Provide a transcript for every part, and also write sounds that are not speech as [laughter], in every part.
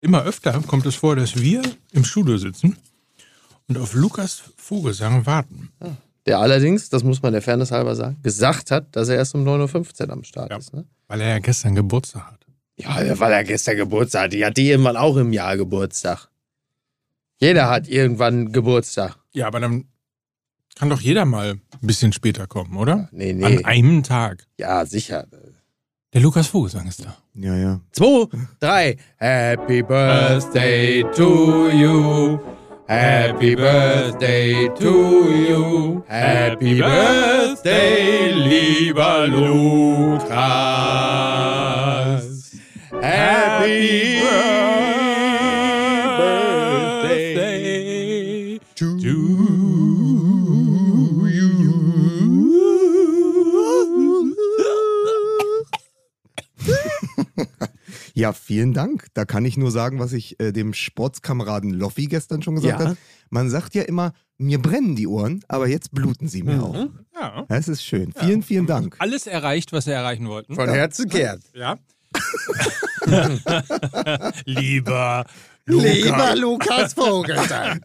immer öfter kommt es vor, dass wir im Studio sitzen und auf Lukas Vogelsang warten. Der allerdings, das muss man der Fairness halber sagen, gesagt hat, dass er erst um 9.15 Uhr am Start Ja. ist. Ne? Weil er ja gestern Geburtstag hat. Ja, weil er gestern Geburtstag hatte. Die hatte irgendwann auch im Jahr Geburtstag. Jeder hat irgendwann Geburtstag. Ja, aber dann kann doch jeder mal ein bisschen später kommen, oder? Nee, nee. An einem Tag. Ja, sicher. Der Lukas Vogelsang ist da. Ja, ja. Zwei, drei. Happy Birthday to you. Happy Birthday to you. Happy Birthday, lieber Lukas. Happy Ja, vielen Dank. Da kann ich nur sagen, was ich äh, dem Sportskameraden Loffi gestern schon gesagt Ja. habe. Man sagt ja immer, mir brennen die Ohren, aber jetzt bluten sie mir auch. Ja. Das ist schön. Vielen, vielen Dank. Alles erreicht, was sie erreichen wollten. Von Herzen gern. Ja. [laughs] Lieber Lieber Lukas Vogelsang.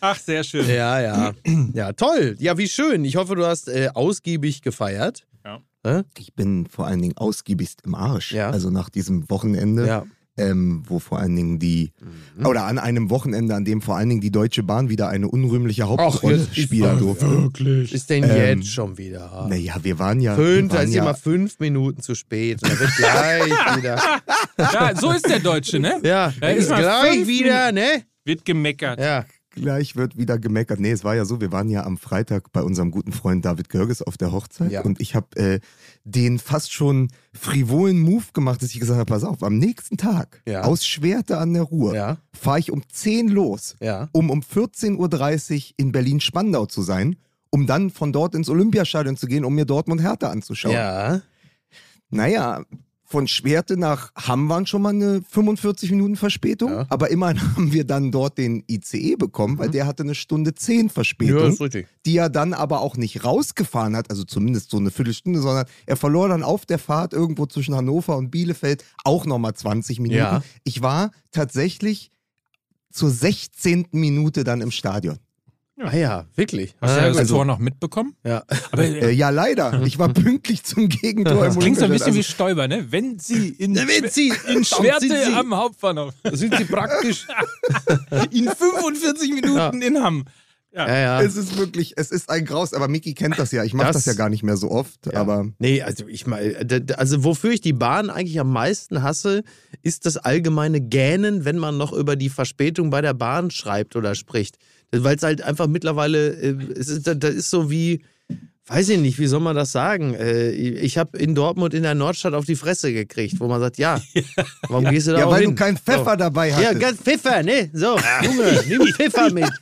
Ach, sehr schön. Ja, ja. Ja, toll. Ja, wie schön. Ich hoffe, du hast äh, ausgiebig gefeiert. Ja. Hä? Ich bin vor allen Dingen ausgiebigst im Arsch. Ja. Also nach diesem Wochenende, Ja. ähm, wo vor allen Dingen die, Mhm. oder an einem Wochenende, an dem vor allen Dingen die Deutsche Bahn wieder eine unrühmliche Hauptrolle spielen durfte. Wirklich. Ist denn Ähm, jetzt schon wieder? Naja, wir waren ja. Fünf, wir da waren ist ja immer fünf Minuten zu spät. Und dann wird gleich [laughs] wieder. Ja, so ist der Deutsche, ne? Ja, Da ist gleich wieder, ne? Wird gemeckert. Ja. Gleich wird wieder gemeckert. Nee, es war ja so, wir waren ja am Freitag bei unserem guten Freund David Görges auf der Hochzeit Ja. und ich habe äh, den fast schon frivolen Move gemacht, dass ich gesagt habe, pass auf, am nächsten Tag Ja. aus Schwerte an der Ruhr Ja. fahre ich um 10 los, Ja. um um 14.30 Uhr in Berlin-Spandau zu sein, um dann von dort ins Olympiastadion zu gehen, um mir Dortmund Hertha anzuschauen. Ja. Naja, von Schwerte nach Hamm waren schon mal eine 45 Minuten Verspätung, Ja. aber immerhin [laughs] haben wir dann dort den ICE bekommen, weil der hatte eine Stunde 10 Verspätung, Mhm. Ja, die er dann aber auch nicht rausgefahren hat, also zumindest so eine Viertelstunde, sondern er verlor dann auf der Fahrt irgendwo zwischen Hannover und Bielefeld auch nochmal 20 Minuten. Ja. Ich war tatsächlich zur 16. Minute dann im Stadion. Ah ja, wirklich. Hast du das. Tor noch mitbekommen? ja. Aber [laughs] Äh, ja, leider. [laughs] Ich war pünktlich zum Gegentor. [laughs] das klingt so ein bisschen wie Olympiastadion. Stoiber, ne? Wenn sie in, Wenn Sie in Schwerte Sie, am Hauptbahnhof sind Sie praktisch. in 45 Minuten in Hamm. Ja, ja. Es ist wirklich, es ist ein Graus, aber Miki kennt das ja. Ich mache Das- das, ja gar nicht mehr so oft, Ja. aber Nee, also ich meine, d- also wofür ich die Bahn eigentlich am meisten hasse, ist das allgemeine Gähnen, wenn man noch über die Verspätung bei der Bahn schreibt oder spricht. Weil es halt einfach mittlerweile, äh, es ist, das ist so wie, weiß ich nicht, wie soll man das sagen? Äh, Ich habe in Dortmund in der Nordstadt auf die Fresse gekriegt, wo man sagt, ja, [laughs] warum gehst du da ja, auch weil hin? du keinen Pfeffer so. dabei Ja, hattest. ganz Pfeffer, ne? So, Junge, nimm Pfeffer mit. [laughs]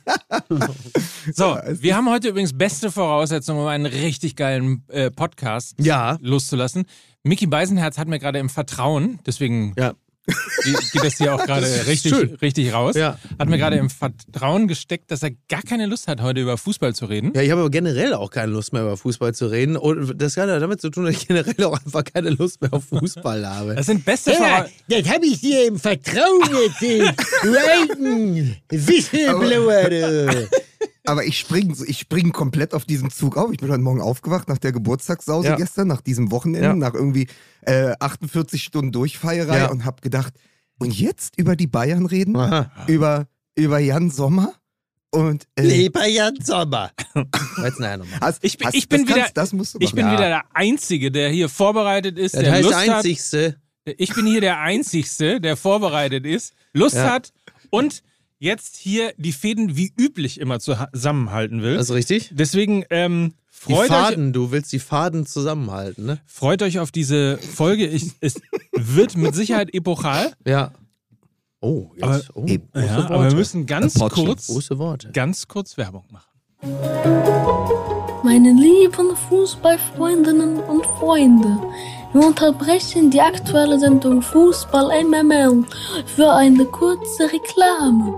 So, wir haben heute übrigens beste Voraussetzungen, um einen richtig geilen äh, Podcast Ja. loszulassen. Mickey Beisenherz hat mir gerade im Vertrauen, deswegen Ja. Geht geht das hier auch gerade richtig, schön. richtig raus, Ja. hat mir gerade im Vertrauen gesteckt, dass er gar keine Lust hat, heute über Fußball zu reden. Ja, ich habe aber generell auch keine Lust mehr über Fußball zu reden. Und das hat ja damit zu tun, dass ich generell auch einfach keine Lust mehr auf Fußball habe. Das sind beste Voraussetzungen. das habe ich dir im Vertrauen erzählt. [laughs] Alten Whistleblower. Aber ich spring, ich spring komplett auf diesen Zug auf. Ich bin heute Morgen aufgewacht nach der Geburtstagssause Ja. gestern, nach diesem Wochenende, Ja. nach irgendwie äh, 48 Stunden Durchfeierei Ja. und habe gedacht, und jetzt über die Bayern reden? Aha. Über, über Jan Sommer? Und äh, Lieber Jan Sommer. [laughs] Jetzt nachher nochmal. hast, Ich bin- hast, ich bin das kannst- wieder- das musst du Ich bin wieder der Einzige, der hier vorbereitet ist, Das der heißt Lust der Einzigste. hat. Ich bin hier der Einzigste, der vorbereitet ist, Lust Ja. hat und jetzt hier die Fäden wie üblich immer zusammenhalten will. Das ist richtig. Deswegen ähm, Die freut, euch, Faden, du willst die Faden zusammenhalten, ne? freut euch auf diese Folge. Ich, es wird mit Sicherheit epochal. Ja. Oh, jetzt. oh, eh, große Ja, Worte. aber wir müssen ganz Apotchen. kurz, Große Worte. ganz kurz Werbung machen. Meine lieben Fußballfreundinnen und Freunde, wir unterbrechen die aktuelle Sendung Fußball MML für eine kurze Reklame.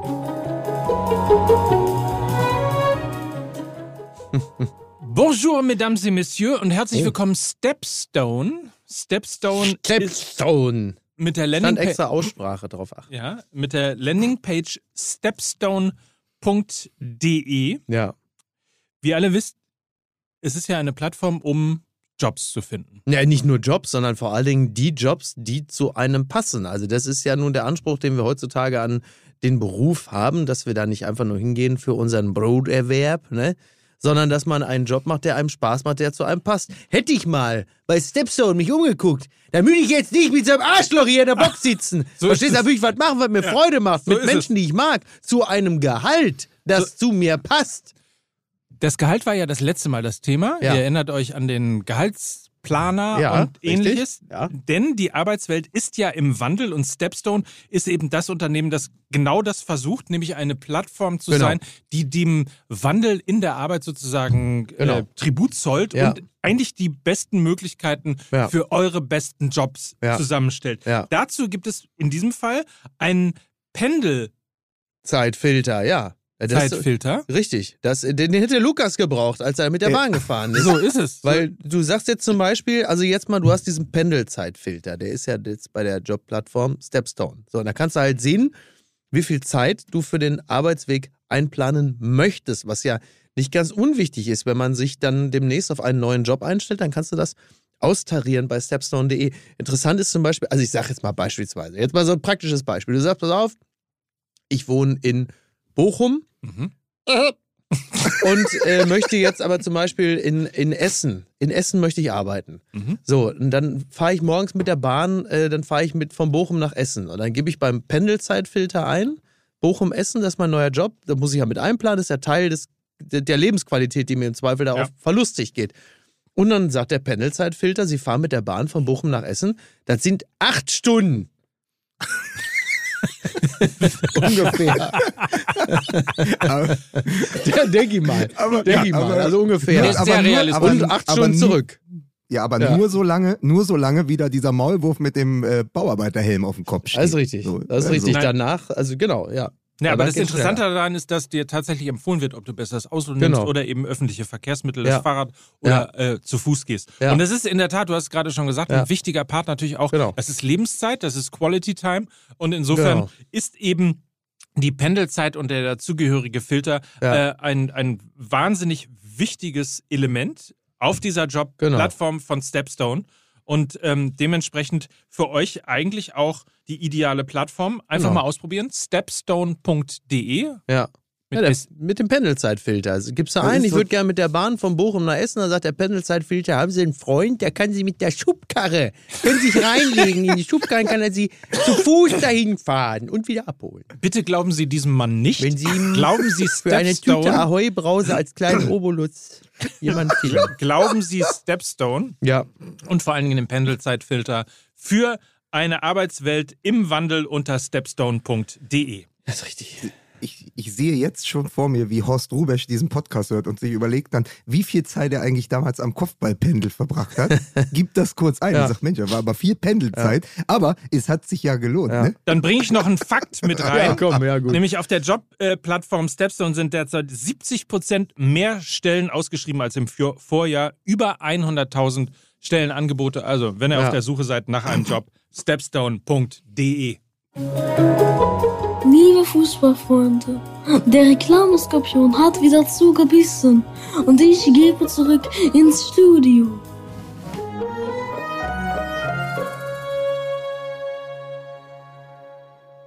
[laughs] Bonjour, mesdames et messieurs, und Oh. herzlich willkommen Stepstone. Stepstone Stepstone. mit der Stand Landingpage. extra Aussprache drauf achten. Ja, mit der Landingpage stepstone.de. Ja. Wie alle wisst, es ist ja eine Plattform, um Jobs zu finden. Ja, nicht nur Jobs, sondern vor allen Dingen die Jobs, die zu einem passen. Also das ist ja nun der Anspruch, den wir heutzutage an den Beruf haben, dass wir da nicht einfach nur hingehen für unseren Broterwerb, ne? sondern dass man einen Job macht, der einem Spaß macht, der zu einem passt. Hätte ich mal bei Stepstone mich umgeguckt, dann würde ich jetzt nicht mit so einem Arschloch hier in der Box [laughs] sitzen. So Verstehst du? Da würde ich was machen, was mir Freude macht, so mit Menschen, die ich mag, zu einem Gehalt, das zu mir passt. Das Gehalt war ja das letzte Mal das Thema. Ja. Ihr erinnert euch an den Gehaltsplaner Ja, und ähnliches. Ja. Denn die Arbeitswelt ist ja im Wandel und Stepstone ist eben das Unternehmen, das genau das versucht, nämlich eine Plattform zu Genau. sein, die dem Wandel in der Arbeit sozusagen Genau. äh, Tribut zollt und eigentlich die besten Möglichkeiten für eure besten Jobs zusammenstellt. Dazu gibt es in diesem Fall einen Pendelzeitfilter. Zeitfilter, ja. Das ist- Richtig. Das, den, den hätte Lukas gebraucht, als er mit der Äh, Bahn gefahren ist. So ist es. Weil du sagst jetzt zum Beispiel, also jetzt mal, du hast diesen Pendelzeitfilter, der ist ja jetzt bei der Jobplattform Stepstone. So, und da kannst du halt sehen, wie viel Zeit du für den Arbeitsweg einplanen möchtest, was ja nicht ganz unwichtig ist, wenn man sich dann demnächst auf einen neuen Job einstellt, dann kannst du das austarieren bei stepstone.de. Interessant ist zum Beispiel, also ich sage jetzt mal beispielsweise, jetzt mal so ein praktisches Beispiel. Du sagst, pass auf, ich wohne in Bochum, Mhm. und äh, möchte jetzt aber zum Beispiel in, in Essen, in Essen möchte ich arbeiten. Mhm. So, und dann fahre ich morgens mit der Bahn, äh, dann fahre ich mit von Bochum nach Essen. Und dann gebe ich beim Pendelzeitfilter ein, Bochum Essen, das ist mein neuer Job, da muss ich ja mit einplanen, das ist ja Teil des, der Lebensqualität, die mir im Zweifel da Ja. auch verlustig geht. Und dann sagt der Pendelzeitfilter, Sie fahren mit der Bahn von Bochum nach Essen, das sind acht Stunden. [laughs] ungefähr. Aber, [laughs] Ja, denke ich mal. aber, Denk ich ja, mal. aber, Also ungefähr. Das ist sehr aber nur, realistisch. aber, und acht Stunden nur- zurück. Ja, aber Ja. nur so lange, nur so lange, wie da dieser Maulwurf mit dem äh, Bauarbeiterhelm auf dem Kopf steht. Das ist richtig. So, das ist also- richtig. Nein. Danach, also genau, ja. Ja, aber das Interessante schneller. daran ist, dass dir tatsächlich empfohlen wird, ob du besser das Auto nimmst Genau. oder eben öffentliche Verkehrsmittel, Ja. das Fahrrad oder äh, zu Fuß gehst. Ja. Und das ist in der Tat, du hast es gerade schon gesagt, Ja. ein wichtiger Part natürlich auch. Genau. Das ist Lebenszeit, das ist Quality Time und insofern Genau. ist eben die Pendelzeit und der dazugehörige Filter Ja. äh, ein, ein wahnsinnig wichtiges Element auf dieser. Job-Plattform von Stepstone. Und ähm, dementsprechend für euch eigentlich auch die ideale Plattform. Einfach Genau. mal ausprobieren. Stepstone.de. Ja. Mit ja, der, mit dem Pendelzeitfilter. Also gibst du Das ein, ist ich würde gerne mit der Bahn von Bochum nach Essen, dann sagt der Pendelzeitfilter, haben Sie einen Freund, der kann Sie mit der Schubkarre, können sich reinlegen in die Schubkarre, kann er Sie zu Fuß dahin fahren und wieder abholen. Bitte glauben Sie diesem Mann nicht. Wenn Sie ihm glauben Sie [laughs] für eine Stepstone. Tüte Ahoi-Brause als kleinen Obolutz jemand finden. [laughs] Glauben Sie Stepstone Ja, und vor allen Dingen den Pendelzeitfilter für eine Arbeitswelt im Wandel unter stepstone.de. das ist richtig. Ich, ich sehe jetzt schon vor mir, wie Horst Rubesch diesen Podcast hört und sich überlegt dann, wie viel Zeit er eigentlich damals am Kopfballpendel verbracht hat. [laughs] Gibt das kurz ein Ja. und sagt, Mensch, da war aber viel Pendelzeit, aber es hat sich ja gelohnt. Ja. Ne? Dann bringe ich noch einen Fakt mit [laughs] rein. Ja, komm, ja gut. Nämlich auf der Jobplattform Stepstone sind derzeit 70 Prozent mehr Stellen ausgeschrieben als im Vor- Vorjahr. Über 100.000 Stellenangebote. Also, wenn ihr Ja. auf der Suche seid nach einem Job, stepstone.de. Liebe Fußballfreunde, der Reklameskorpion hat wieder zugebissen und ich gebe zurück ins Studio.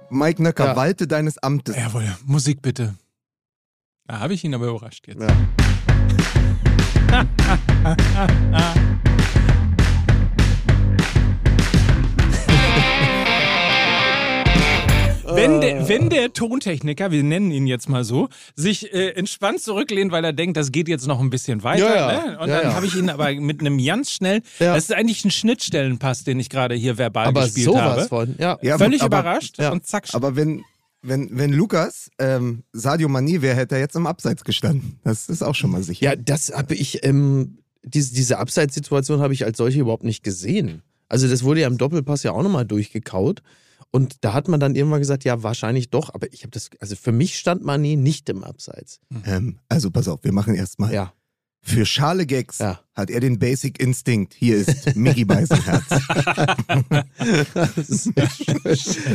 Mike Nöcker, Ja. walte deines Amtes. Jawohl, Musik bitte. Da habe ich ihn aber überrascht jetzt. Ja. [laughs] Wenn der, wenn der Tontechniker, wir nennen ihn jetzt mal so, sich äh, entspannt zurücklehnt, weil er denkt, das geht jetzt noch ein bisschen weiter. Ja, ja. Ne? Und Ja, dann ja. habe ich ihn aber mit einem ganz schnell, Ja. das ist eigentlich ein Schnittstellenpass, den ich gerade hier verbal Aber gespielt sowas habe. von, ja. Ja, Völlig aber, überrascht ja. und zack. Aber wenn, wenn, wenn Lukas ähm, Sadio Mané wäre, hätte er jetzt im Abseits gestanden. Das ist auch schon mal sicher. Ja, das habe ich, ähm, diese, diese Abseitssituation habe ich als solche überhaupt nicht gesehen. Also das wurde ja im Doppelpass ja auch nochmal durchgekaut. Und da hat man dann irgendwann gesagt, ja, wahrscheinlich doch, aber ich habe das, also für mich stand Mané nicht im Abseits. Ähm, also pass auf, wir machen erstmal Ja. Für schale Gags Ja. hat er den Basic Instinct. Hier ist Mickey Beisenherz. [laughs]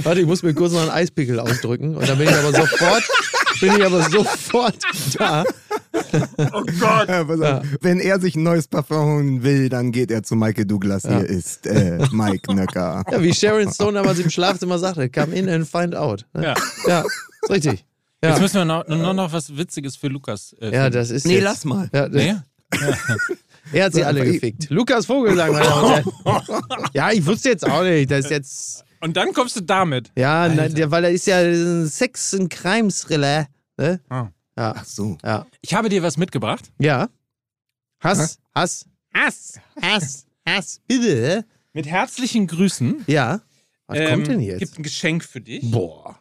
Warte, ich muss mir kurz noch einen Eispickel ausdrücken und dann bin ich aber sofort, bin ich aber sofort da. Oh Gott. Ja, auf. Wenn er sich ein neues Parfum holen will, dann geht er zu Michael Douglas. Hier ist äh, Mike Nöcker. [laughs] Ja, wie Sharon Stone damals im Schlafzimmer sagte, come in and find out. Ne? Ja. Ja, ist richtig. Jetzt Ja, müssen wir noch, nur noch was Witziges für Lukas. Äh, ja das ist Nee, jetzt, lass mal. Ja, Nee? Er hat sie alle gefickt. Lukas Vogelsang, meine Damen und Herren. [laughs] Ja, ich wusste jetzt auch nicht, das ist jetzt... Und dann kommst du damit. Ja, na, weil er ist ja ein Sex- und Crime-Thriller. Ne? Ah. Ja, Ach so. ja. Ich habe dir was mitgebracht. Ja. Hass, Hass, Hass, Hass, Hass. Bitte? Mit herzlichen Grüßen. Ja. Was Ähm, kommt denn jetzt? Gibt ein Geschenk für dich. Boah.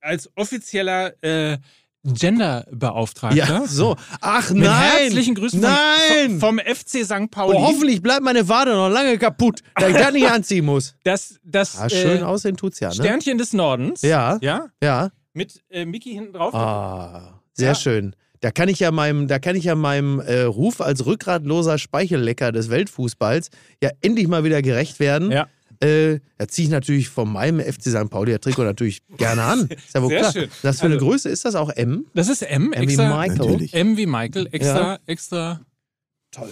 Als offizieller äh, Genderbeauftragter. Ja, so. Ach Mit nein. herzlichen Grüßen Nein. vom, vom FC St. Pauli. Oh, hoffentlich bleibt meine Wade noch lange kaputt, da ich das nicht anziehen muss. [laughs] Das, das Ah, schön äh, aussehen tut's ja, ne? Sternchen des Nordens. Ja. Ja. Ja. Mit äh, Mickey hinten drauf. Ah, sehr Ja. schön. Da kann ich ja meinem, da kann ich ja meinem äh, Ruf als rückgratloser Speichellecker des Weltfußballs ja endlich mal wieder gerecht werden. Ja. Äh, da ziehe ich natürlich von meinem FC St. Pauli Trikot natürlich gerne an. [laughs] Ist ja wohl Sehr klar. schön. Das für eine Also- Größe ist das auch M? Das ist M. M wie Extra, Michael. Natürlich. M wie Michael. Extra, extra. Toll.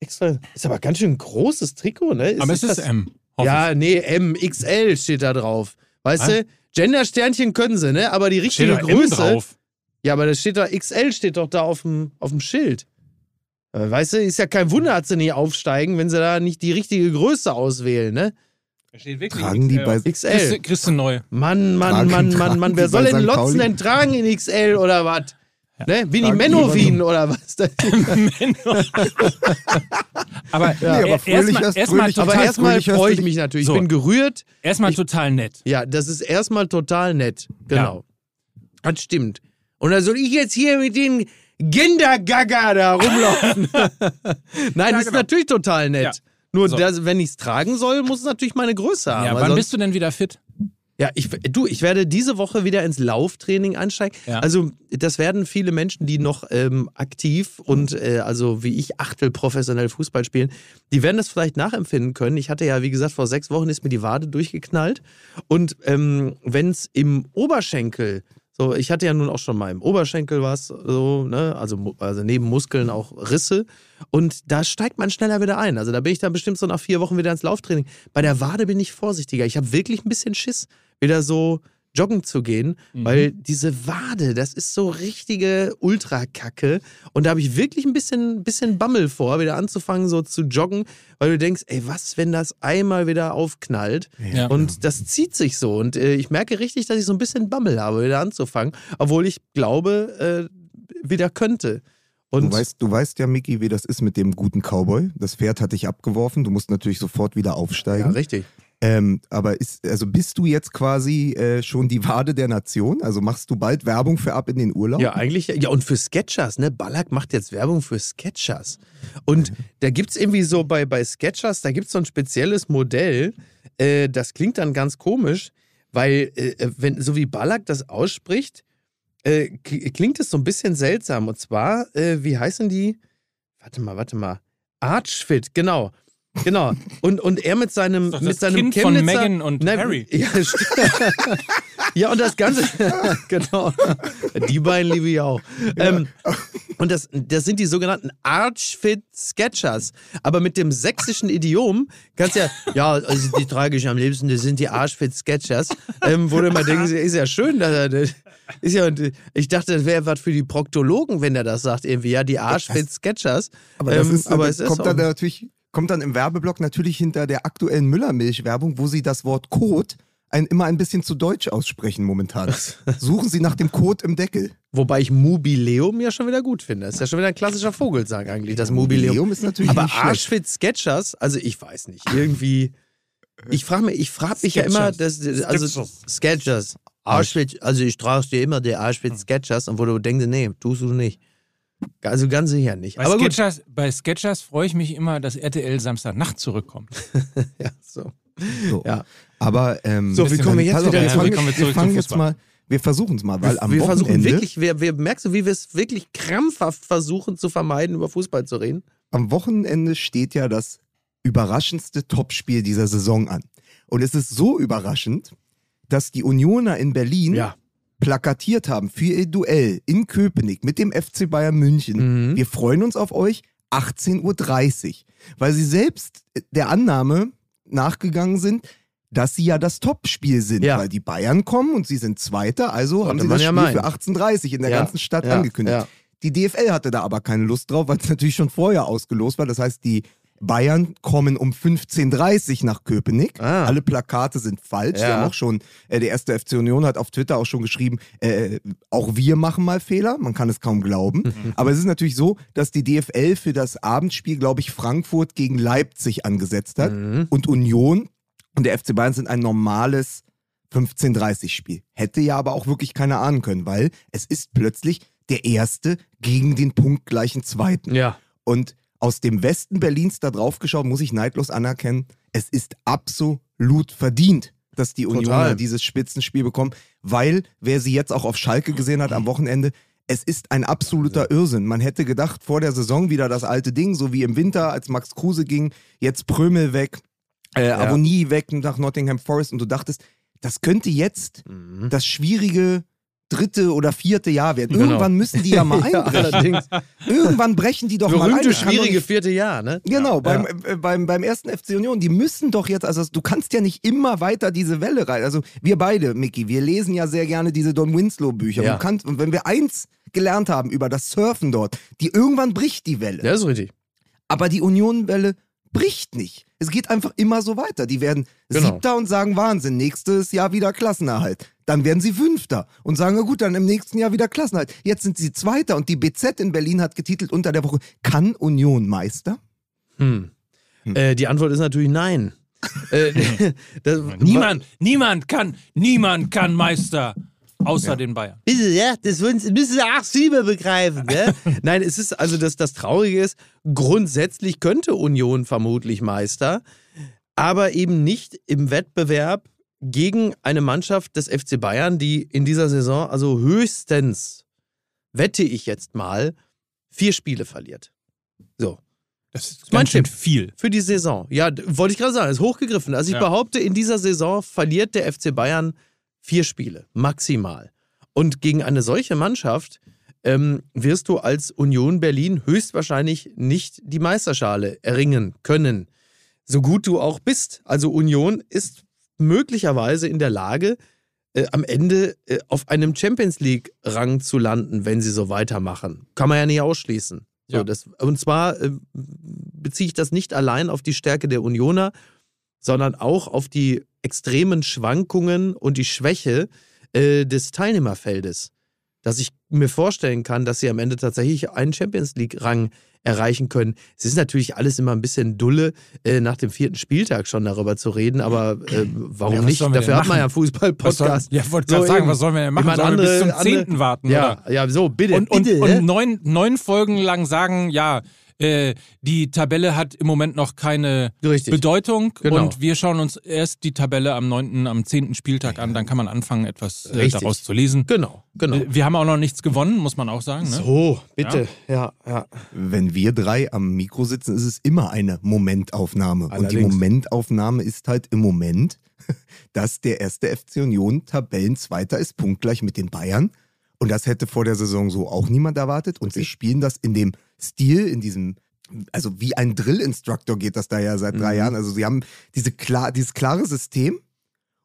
Extra. Ist aber ganz schön ein großes Trikot, ne? Aber es ist das, M. Ja, nee, M, XL steht da drauf. Weißt Was? du? Gender-Sternchen können sie, ne? Aber die richtige doch M Größe. drauf. Ja, aber das steht doch, XL steht doch da auf dem, auf dem Schild. Äh, Weißt du, ist ja kein Wunder, dass sie nicht aufsteigen, wenn sie da nicht die richtige Größe auswählen, ne? Da steht wirklich Tragen die bei. XL. Du neu. Mann, Mann, Tragen- Mann, Mann, Mann. Wer soll denn. Lotzen denn tragen in XL oder was? Ne? Winnie Menowin oder was? Aber, erstmal erst aber erstmal freue ich mich natürlich. So. Ich bin gerührt. erstmal total nett. Ja, das ist erstmal total nett. Genau. Das stimmt. Und da soll ich jetzt hier mit den Gendergaga da rumlaufen. [laughs] Nein, das ist genau. natürlich total nett. Ja. Nur, So. das, wenn ich es tragen soll, muss es natürlich meine Größe haben. Ja, wann bist du denn wieder fit? Ja, ich, du, ich werde diese Woche wieder ins Lauftraining einsteigen. Ja. Also, das werden viele Menschen, die noch ähm, aktiv und äh, also wie ich Achtel professionell Fußball spielen, die werden das vielleicht nachempfinden können. Ich hatte ja, wie gesagt, vor sechs Wochen ist mir die Wade durchgeknallt. Und ähm, wenn es im Oberschenkel, so, ich hatte ja nun auch schon mal im Oberschenkel was, so, ne, also, also neben Muskeln auch Risse. Und da steigt man schneller wieder ein. Also da bin ich dann bestimmt so nach vier Wochen wieder ins Lauftraining. Bei der Wade bin ich vorsichtiger. Ich habe wirklich ein bisschen Schiss, wieder so joggen zu gehen, weil diese Wade, das ist so richtige Ultrakacke. Und da habe ich wirklich ein bisschen, bisschen Bammel vor, wieder anzufangen, so zu joggen, weil du denkst, ey, was, wenn das einmal wieder aufknallt? Ja. Und das zieht sich so. Und äh, ich merke richtig, dass ich so ein bisschen Bammel habe, wieder anzufangen, obwohl ich glaube, äh, wieder könnte. Und Du weißt, du weißt ja, Mickey, wie das ist mit dem guten Cowboy. Das Pferd hat dich abgeworfen. Du musst natürlich sofort wieder ja, aufsteigen. richtig. Ähm, aber ist, also bist du jetzt quasi äh, schon die Wade der Nation? Also machst du bald Werbung für ab in den Urlaub? Ja, eigentlich, ja, und für Sketchers, ne? Ballack macht jetzt Werbung für Sketchers. Und da gibt es irgendwie so bei, bei Sketchers, da gibt es so ein spezielles Modell, äh, das klingt dann ganz komisch, weil, äh, wenn, so wie Ballack das ausspricht, äh, klingt es so ein bisschen seltsam. Und zwar, äh, wie heißen die? Warte mal, warte mal. Archfit, genau. Genau. Und, und er mit seinem, Das ist doch mit das seinem Kind von Chemnitzer- Meghan und Nein, Harry. [laughs] Ja, stimmt. [laughs] ja, und das Ganze, [laughs] genau. Die beiden liebe ich auch. Ähm, und das, das sind die sogenannten Archfit Sketchers. Aber mit dem sächsischen Idiom kannst du ja, ja, also die trage ich am liebsten, das sind die Archfit Sketchers. Ähm, wo du immer denkst, ist ja schön, dass er das. Ist ja, ich dachte, das wäre was für die Proktologen, wenn er das sagt, irgendwie, ja, die Archfit Sketchers. Aber das Ähm, ist, aber das kommt auch- dann natürlich, kommt dann im Werbeblock natürlich hinter der aktuellen Müllermilch-Werbung, wo sie das Wort Kot ein, immer ein bisschen zu deutsch aussprechen momentan. [laughs] Suchen Sie nach dem Kot im Deckel. Wobei ich Mobileum ja schon wieder gut finde. Das ist ja schon wieder ein klassischer Vogelsang eigentlich, das Mobileum. Mobileum ist natürlich Aber. Arschfit Sketchers, also ich weiß nicht, irgendwie. Ich frage mich, ich frage mich ja immer, das, also Sketchers. Arschfit, also ich trage dir immer der Arschfit Sketchers und wo du denkst, nee, tust du nicht. Also ganz sicher nicht. Bei, Aber gut. Sketchers, bei Sketchers freue ich mich immer, dass RTL Samstagnacht zurückkommt. [laughs] Ja, so. So. Ja. Aber ähm, So, wie kommen wir jetzt pass auf, wieder wir fangen, wir wir fangen jetzt mal, Wir versuchen es mal, weil wir, am wir versuchen Wochenende, wirklich, wir, wir, merkst du, wie wir es wirklich krampfhaft versuchen zu vermeiden, über Fußball zu reden? am Wochenende steht ja das überraschendste Topspiel dieser Saison an. Und es ist so überraschend, dass die Unioner in Berlin plakatiert haben für ihr Duell in Köpenick mit dem FC Bayern München. Mhm. Wir freuen uns auf euch 18.30 Uhr, weil sie selbst der Annahme nachgegangen sind, dass sie ja das Topspiel sind, Ja. weil die Bayern kommen und sie sind Zweiter, also Sollte haben sie das ja Spiel meinen. für 18.30 in der Ja, ganzen Stadt angekündigt. Die DFL hatte da aber keine Lust drauf, weil es natürlich schon vorher ausgelost war. Das heißt, die Bayern kommen um 15.30 Uhr nach Köpenick. Ah. Alle Plakate sind falsch. Ja. Die haben auch schon, äh, der erste FC Union hat auf Twitter auch schon geschrieben, äh, auch wir machen mal Fehler. Man kann es kaum glauben. [laughs] aber es ist natürlich so, dass die DFL für das Abendspiel, glaube ich, Frankfurt gegen Leipzig angesetzt hat. Mhm. Und Union und der FC Bayern sind ein normales 15:30 Spiel. Hätte ja aber auch wirklich keiner ahnen können, weil es ist plötzlich der erste gegen den punktgleichen zweiten. Ja. Und aus dem Westen Berlins da drauf geschaut, muss ich neidlos anerkennen, es ist absolut verdient, dass die Unioner Total. dieses Spitzenspiel bekommen, weil wer sie jetzt auch auf Schalke gesehen hat am Wochenende, es ist ein absoluter Irrsinn. Man hätte gedacht, vor der Saison wieder das alte Ding, so wie im Winter, als Max Kruse ging, jetzt Prömel weg, äh, Avonie weg nach Nottingham Forest und du dachtest, das könnte jetzt Mhm. das schwierige dritte oder vierte Jahr werden. Genau. Irgendwann müssen die ja mal [laughs] Ja, einbrechen. allerdings. Irgendwann brechen die doch mal ein. Berühmte, Das schwierige vierte Jahr, ne? Genau, Ja. beim, äh, beim, beim ersten FC Union, die müssen doch jetzt, also du kannst ja nicht immer weiter diese Welle rein. Also wir beide, Mickey, wir lesen ja sehr gerne diese Don Winslow Bücher. Ja. Kannst, und wenn wir eins gelernt haben über das Surfen dort, die irgendwann bricht die Welle. Das ist richtig. Aber die Union-Welle bricht nicht. Es geht einfach immer so weiter. Die werden Genau. Siebter und sagen Wahnsinn, nächstes Jahr wieder Klassenerhalt. Dann werden sie Fünfter und sagen, na gut, dann im nächsten Jahr wieder Klassenerhalt. Jetzt sind sie Zweiter und die BZ in Berlin hat getitelt unter der Woche, kann Union Meister? Hm. Äh, die Antwort ist natürlich nein. [laughs] äh, [laughs] das, Niemand, niemand kann, niemand kann Meister, außer den Bayern. Bitte, ja, das müssen Sie auch selber begreifen. Ne? [laughs] Nein, es ist also das, das Traurige ist, grundsätzlich könnte Union vermutlich Meister, aber eben nicht im Wettbewerb gegen eine Mannschaft des FC Bayern, die in dieser Saison also höchstens, wette ich jetzt mal, vier Spiele verliert. So. Das ist mein ganz schön viel. Für die Saison. Ja, wollte ich gerade sagen, ist hochgegriffen. Also ich Ja. behaupte, in dieser Saison verliert der FC Bayern vier Spiele, maximal. Und gegen eine solche Mannschaft ähm, wirst du als Union Berlin höchstwahrscheinlich nicht die Meisterschale erringen können. So gut du auch bist. Also Union ist möglicherweise in der Lage, äh, am Ende äh, auf einem Champions League-Rang zu landen, wenn sie so weitermachen. Kann man ja nicht ausschließen. So, Ja. das, und zwar äh, beziehe ich das nicht allein auf die Stärke der Unioner, sondern auch auf die extremen Schwankungen und die Schwäche äh, des Teilnehmerfeldes. Dass ich mir vorstellen kann, dass sie am Ende tatsächlich einen Champions League-Rang erreichen können. Es ist natürlich alles immer ein bisschen dulle, äh, nach dem vierten Spieltag schon darüber zu reden, aber äh, warum Ja, nicht? Dafür hat man ja Fußball-Podcast. ja, wollte So gerade sagen, was sollen wir denn machen? Sollen wir bis zum andere- 10. andere- warten? Ja, Oder? ja, so, bitte. Und, und, bitte. und neun, neun Folgen lang sagen, ja, äh, die Tabelle hat im Moment noch keine Richtig. Bedeutung Genau. und wir schauen uns erst die Tabelle am 9., am 10. Spieltag an, dann kann man anfangen, etwas äh, Richtig. daraus zu lesen. Genau, genau. Wir haben auch noch nichts gewonnen, muss man auch sagen. Ne? So, bitte. Ja, ja. Wenn wir drei am Mikro sitzen, ist es immer eine Momentaufnahme. Und die Allerdings. Momentaufnahme ist halt im Moment, [laughs] dass der erste FC Union Tabellenzweiter ist, punktgleich mit den Bayern. Und das hätte vor der Saison so auch niemand erwartet. Und sie spielen das in dem Stil, in diesem, also wie ein Drill-Instructor geht das da ja seit drei Mhm. Jahren. Also sie haben diese klar, dieses klare System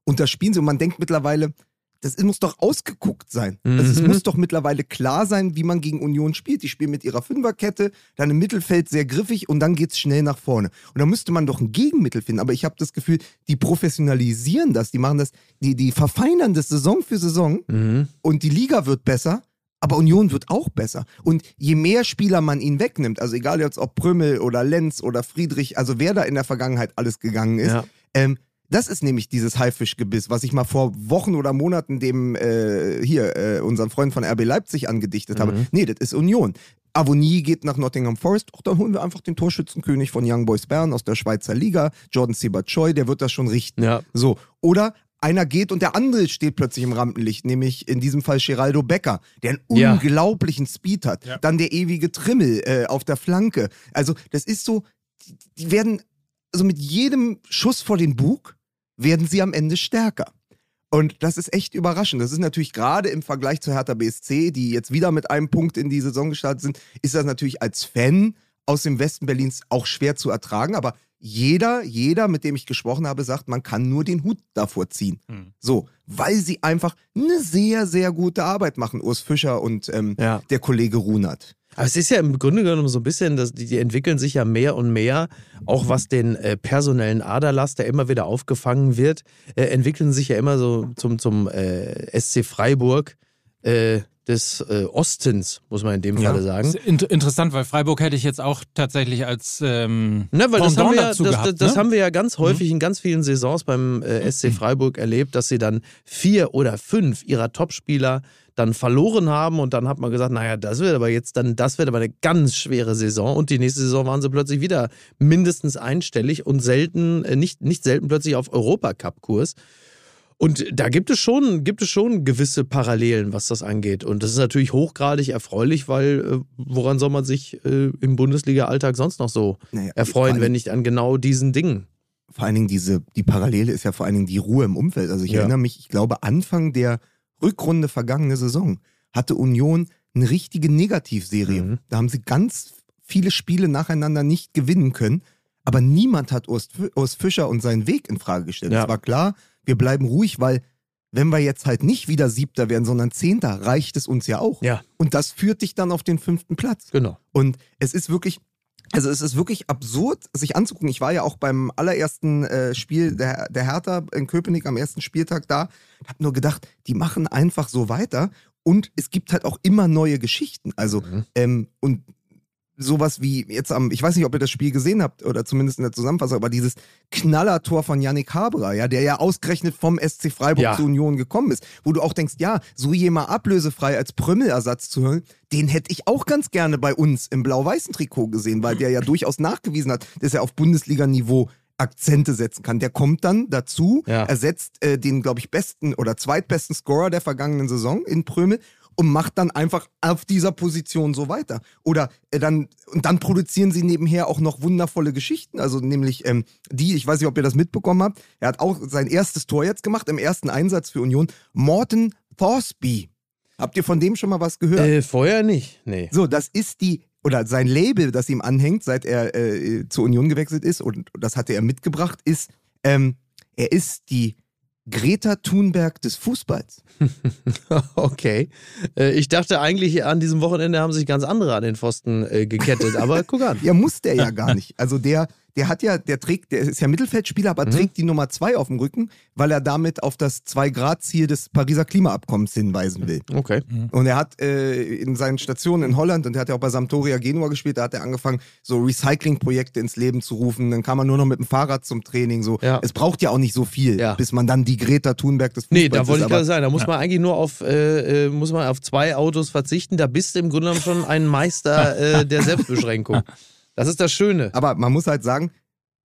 und da spielen sie und man denkt mittlerweile, das muss doch ausgeguckt sein. Also es Mhm. muss doch mittlerweile klar sein, wie man gegen Union spielt. Die spielen mit ihrer Fünferkette, dann im Mittelfeld sehr griffig und dann geht's schnell nach vorne. Und da müsste man doch ein Gegenmittel finden. Aber ich habe das Gefühl, die professionalisieren das, die machen das, die, die verfeinern das Saison für Saison Mhm. und die Liga wird besser. Aber Union wird auch besser. Und je mehr Spieler man ihnen wegnimmt, also egal jetzt ob Prümmel oder Lenz oder Friedrich, also wer da in der Vergangenheit alles gegangen ist, Ja. ähm, das ist nämlich dieses Haifischgebiss, was ich mal vor Wochen oder Monaten dem äh, hier, äh, unseren Freund von RB Leipzig angedichtet habe. Mhm. Nee, das ist Union. Avonie geht nach Nottingham Forest, Ach, dann holen wir einfach den Torschützenkönig von Young Boys Bern aus der Schweizer Liga, Jordan Sebachoy, der wird das schon richten. Ja. So, oder einer geht und der andere steht plötzlich im Rampenlicht, nämlich in diesem Fall Geraldo Becker, der einen Ja. unglaublichen Speed hat. Ja. Dann der ewige Trimmel äh, auf der Flanke. Also das ist so, die, die werden, also mit jedem Schuss vor den Bug werden sie am Ende stärker. Und das ist echt überraschend. Das ist natürlich gerade im Vergleich zu Hertha BSC, die jetzt wieder mit einem Punkt in die Saison gestartet sind, ist das natürlich als Fan aus dem Westen Berlins auch schwer zu ertragen. Aber jeder, jeder, mit dem ich gesprochen habe, sagt, man kann nur den Hut davor ziehen. Hm. So, weil sie einfach eine sehr, sehr gute Arbeit machen, Urs Fischer und ähm, Ja. der Kollege Runert. Aber es ist ja im Grunde genommen so ein bisschen, dass die, die entwickeln sich ja mehr und mehr, auch was den äh, personellen Aderlass, der immer wieder aufgefangen wird, äh, entwickeln sich ja immer so zum, zum äh, SC Freiburg äh, des äh, Ostens, muss man in dem Ja. Falle sagen. Ist int interessant, weil Freiburg hätte ich jetzt auch tatsächlich als ähm, Ne, weil das, haben wir, ja, dazu das, gehabt, das, das ne? haben wir ja ganz häufig in ganz vielen Saisons beim äh, SC Freiburg erlebt, dass sie dann vier oder fünf ihrer Topspieler dann verloren haben und dann hat man gesagt, naja, das wird aber jetzt dann, das wird aber eine ganz schwere Saison und die nächste Saison waren sie plötzlich wieder mindestens einstellig und selten, äh, nicht, nicht selten plötzlich auf Europacup-Kurs. Und da gibt es schon, gibt es schon gewisse Parallelen, was das angeht. Und das ist natürlich hochgradig erfreulich, weil äh, woran soll man sich äh, im Bundesliga-Alltag sonst noch so Naja, erfreuen, wenn nicht an genau diesen Dingen? vor allen Dingen diese, die Parallele ist ja vor allen Dingen die Ruhe im Umfeld. Also ich Ja. erinnere mich, ich glaube, Anfang der Rückrunde vergangene Saison hatte Union eine richtige Negativserie. Mhm. Da haben sie ganz viele Spiele nacheinander nicht gewinnen können. Aber niemand hat Urs, Fischer und seinen Weg in Frage gestellt. Ja. Es war klar, wir bleiben ruhig, weil wenn wir jetzt halt nicht wieder Siebter werden, sondern Zehnter, reicht es uns ja auch. Ja. Und das führt dich dann auf den fünften Platz. Genau. Und es ist wirklich, also es ist wirklich absurd, sich anzugucken. Ich war ja auch beim allerersten äh, Spiel der, der Hertha in Köpenick am ersten Spieltag da. Hab nur gedacht, die machen einfach so weiter. Und es gibt halt auch immer neue Geschichten. Also, Mhm. ähm, und sowas wie jetzt am, ich weiß nicht, ob ihr das Spiel gesehen habt oder zumindest in der Zusammenfassung, aber dieses Knallertor von Yannick Haberer, ja, der ja ausgerechnet vom SC Freiburg Ja. zur Union gekommen ist, wo du auch denkst, ja, so jemand ablösefrei als Prümmelersatz zu hören, den hätte ich auch ganz gerne bei uns im blau-weißen Trikot gesehen, weil der ja [clears throat] durchaus nachgewiesen hat, dass er auf Bundesliga-Niveau Akzente setzen kann. Der kommt dann dazu, Ja. ersetzt äh, den, glaube ich, besten oder zweitbesten Scorer der vergangenen Saison in Prömel und macht dann einfach auf dieser Position so weiter. Oder äh, dann, und dann produzieren sie nebenher auch noch wundervolle Geschichten. Also nämlich ähm, die, ich weiß nicht, ob ihr das mitbekommen habt, er hat auch sein erstes Tor jetzt gemacht im ersten Einsatz für Union. Morton Thorsby. Habt ihr von dem schon mal was gehört? Äh, vorher nicht. Nee. So, das ist die, oder sein Label, das ihm anhängt, seit er äh, zur Union gewechselt ist, und das hatte er mitgebracht, ist, ähm, er ist die Greta Thunberg des Fußballs. [laughs] Okay. Äh, ich dachte eigentlich, an diesem Wochenende haben sich ganz andere an den Pfosten äh, gekettet, aber guck an. Ja, muss der ja gar nicht. Also der, der hat ja, der trägt, der ist ja Mittelfeldspieler, aber Mhm. trägt die Nummer zwei auf dem Rücken, weil er damit auf das Zwei-Grad-Ziel des Pariser Klimaabkommens hinweisen will. Okay. Und er hat äh, in seinen Stationen in Holland und er hat ja auch bei Sampdoria Genua gespielt, da hat er angefangen, so Recycling-Projekte ins Leben zu rufen. Dann kam man nur noch mit dem Fahrrad zum Training. So. Ja. Es braucht ja auch nicht so viel, Ja. bis man dann die Greta Thunberg des Fußballs Nee, da wollte ist. ich gerade aber sagen, da muss man eigentlich nur auf, äh, äh, muss man auf zwei Autos verzichten. Da bist du im Grunde genommen schon ein Meister [laughs] äh, der Selbstbeschränkung. [laughs] Das ist das Schöne. aber man muss halt sagen,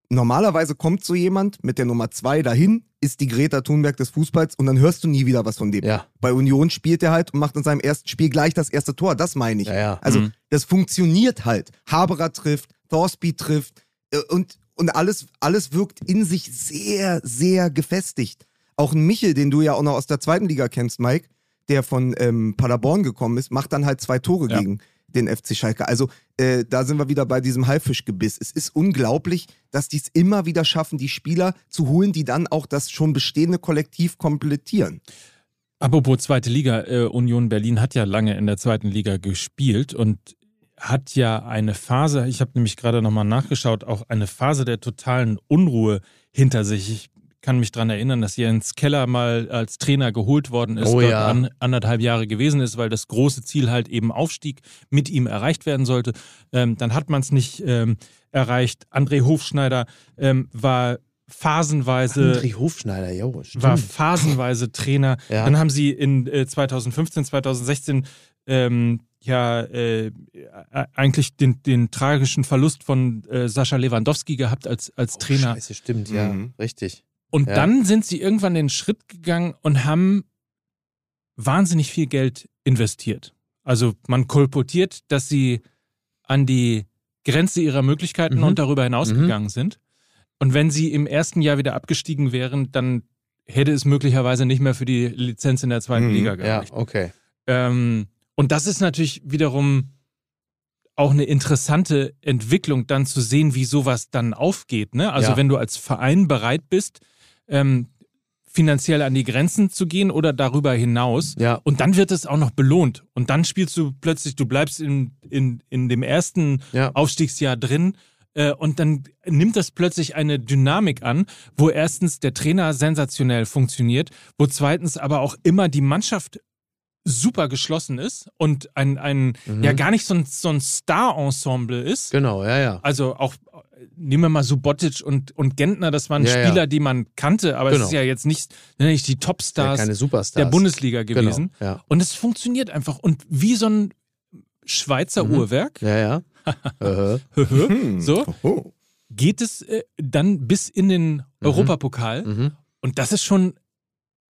normalerweise kommt so jemand mit der Nummer zwei dahin, ist die Greta Thunberg des Fußballs und dann hörst du nie wieder was von dem. Ja. Bei Union spielt er halt und macht in seinem ersten Spiel gleich das erste Tor. Das meine ich. Ja, ja. Also Mhm. das funktioniert halt. Haberer trifft, Thorsby trifft äh, und, und alles, alles wirkt in sich sehr, sehr gefestigt. Auch ein Michel, den du ja auch noch aus der zweiten Liga kennst, Mike, der von ähm, Paderborn gekommen ist, macht dann halt zwei Tore Ja. gegen den FC Schalke. Also äh, da sind wir wieder bei diesem Haifischgebiss. Es ist unglaublich, dass die es immer wieder schaffen, die Spieler zu holen, die dann auch das schon bestehende Kollektiv komplettieren. Apropos zweite Liga, äh, Union Berlin hat ja lange in der zweiten Liga gespielt und hat ja eine Phase, ich habe nämlich gerade nochmal nachgeschaut, auch eine Phase der totalen Unruhe hinter sich. Ich kann mich daran erinnern, dass Jens Keller mal als Trainer geholt worden ist, Oh dort ja. an, anderthalb Jahre gewesen ist, weil das große Ziel halt eben Aufstieg mit ihm erreicht werden sollte. Ähm, dann hat man es nicht ähm, erreicht. André Hofschneider ähm, war phasenweise André Hofschneider, ja, stimmt. war phasenweise Trainer. [laughs] Ja. Dann haben sie in äh, 2015, 2016 ähm, ja äh, äh, eigentlich den, den tragischen Verlust von äh, Sascha Lewandowski gehabt als, als Oh, Trainer. Scheiße, stimmt, ja, Mhm. richtig. Und Ja. dann sind sie irgendwann den Schritt gegangen und haben wahnsinnig viel Geld investiert. Also man kolportiert, dass sie an die Grenze ihrer Möglichkeiten Mhm. und darüber hinaus Mhm. sind. Und wenn sie im ersten Jahr wieder abgestiegen wären, dann hätte es möglicherweise nicht mehr für die Lizenz in der zweiten Mhm. Liga Ja, gereicht. okay. Ähm, und das ist natürlich wiederum auch eine interessante Entwicklung, dann zu sehen, wie sowas dann aufgeht. Ne? Also Ja. wenn du als Verein bereit bist, ähm, finanziell an die Grenzen zu gehen oder darüber hinaus. Ja. Und dann wird es auch noch belohnt. Und dann spielst du plötzlich, du bleibst in, in, in dem ersten Ja. Aufstiegsjahr drin. äh, Und dann nimmt das plötzlich eine Dynamik an, wo erstens der Trainer sensationell funktioniert, wo zweitens aber auch immer die Mannschaft super geschlossen ist und ein, ein Mhm. ja gar nicht so ein, so ein Star-Ensemble ist. Genau, ja, ja. Also auch, nehmen wir mal Subotic und, und Gentner, das waren Ja, ja. Spieler, die man kannte, aber Genau. es ist ja jetzt nicht, nicht die Ja, Topstars keine Superstars. der Bundesliga gewesen. Genau, ja. Und es funktioniert einfach. Und wie so ein Schweizer Mhm. Uhrwerk, Ja, ja. [laughs] Äh, Hm. so, geht es äh, dann bis in den Europapokal. mhm. Und das ist schon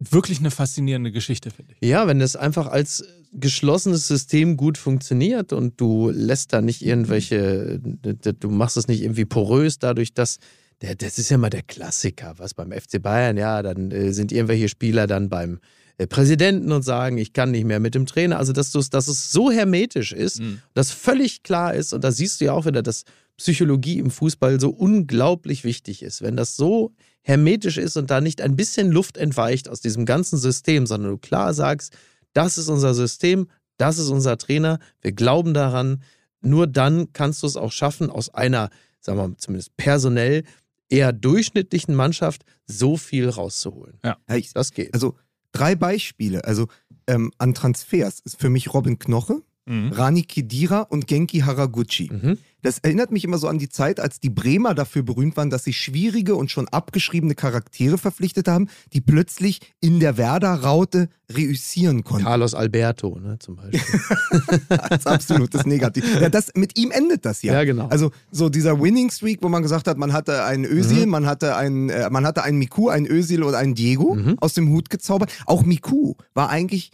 wirklich eine faszinierende Geschichte, finde ich. Ja, wenn es einfach als geschlossenes System gut funktioniert und du lässt da nicht irgendwelche, du machst es nicht irgendwie porös dadurch, dass, der, das ist ja mal der Klassiker, was beim FC Bayern, ja, dann äh, sind irgendwelche Spieler dann beim äh, Präsidenten und sagen, ich kann nicht mehr mit dem Trainer. Also, dass, dass es so hermetisch ist, Mhm. dass völlig klar ist, und da siehst du ja auch wieder, dass Psychologie im Fußball so unglaublich wichtig ist. Wenn das so hermetisch ist und da nicht ein bisschen Luft entweicht aus diesem ganzen System, sondern du klar sagst, das ist unser System, das ist unser Trainer, wir glauben daran, nur dann kannst du es auch schaffen, aus einer, sagen wir mal, zumindest personell eher durchschnittlichen Mannschaft so viel rauszuholen. Ja, ich, Das geht. also drei Beispiele. Also ähm, an Transfers ist für mich Robin Knoche, Mhm. Rani Kedira und Genki Haraguchi. Mhm. Das erinnert mich immer so an die Zeit, als die Bremer dafür berühmt waren, dass sie schwierige und schon abgeschriebene Charaktere verpflichtet haben, die plötzlich in der Werder-Raute reüssieren konnten. Carlos Alberto, ne, zum Beispiel. [laughs] Als absolutes Negativ. Ja, das, mit ihm endet das ja. Ja, genau. Also so dieser Winning Streak, wo man gesagt hat, man hatte einen Özil, man hatte einen, äh, man hatte einen Miku, einen Özil und einen Diego Mhm. aus dem Hut gezaubert. Auch Miku war eigentlich,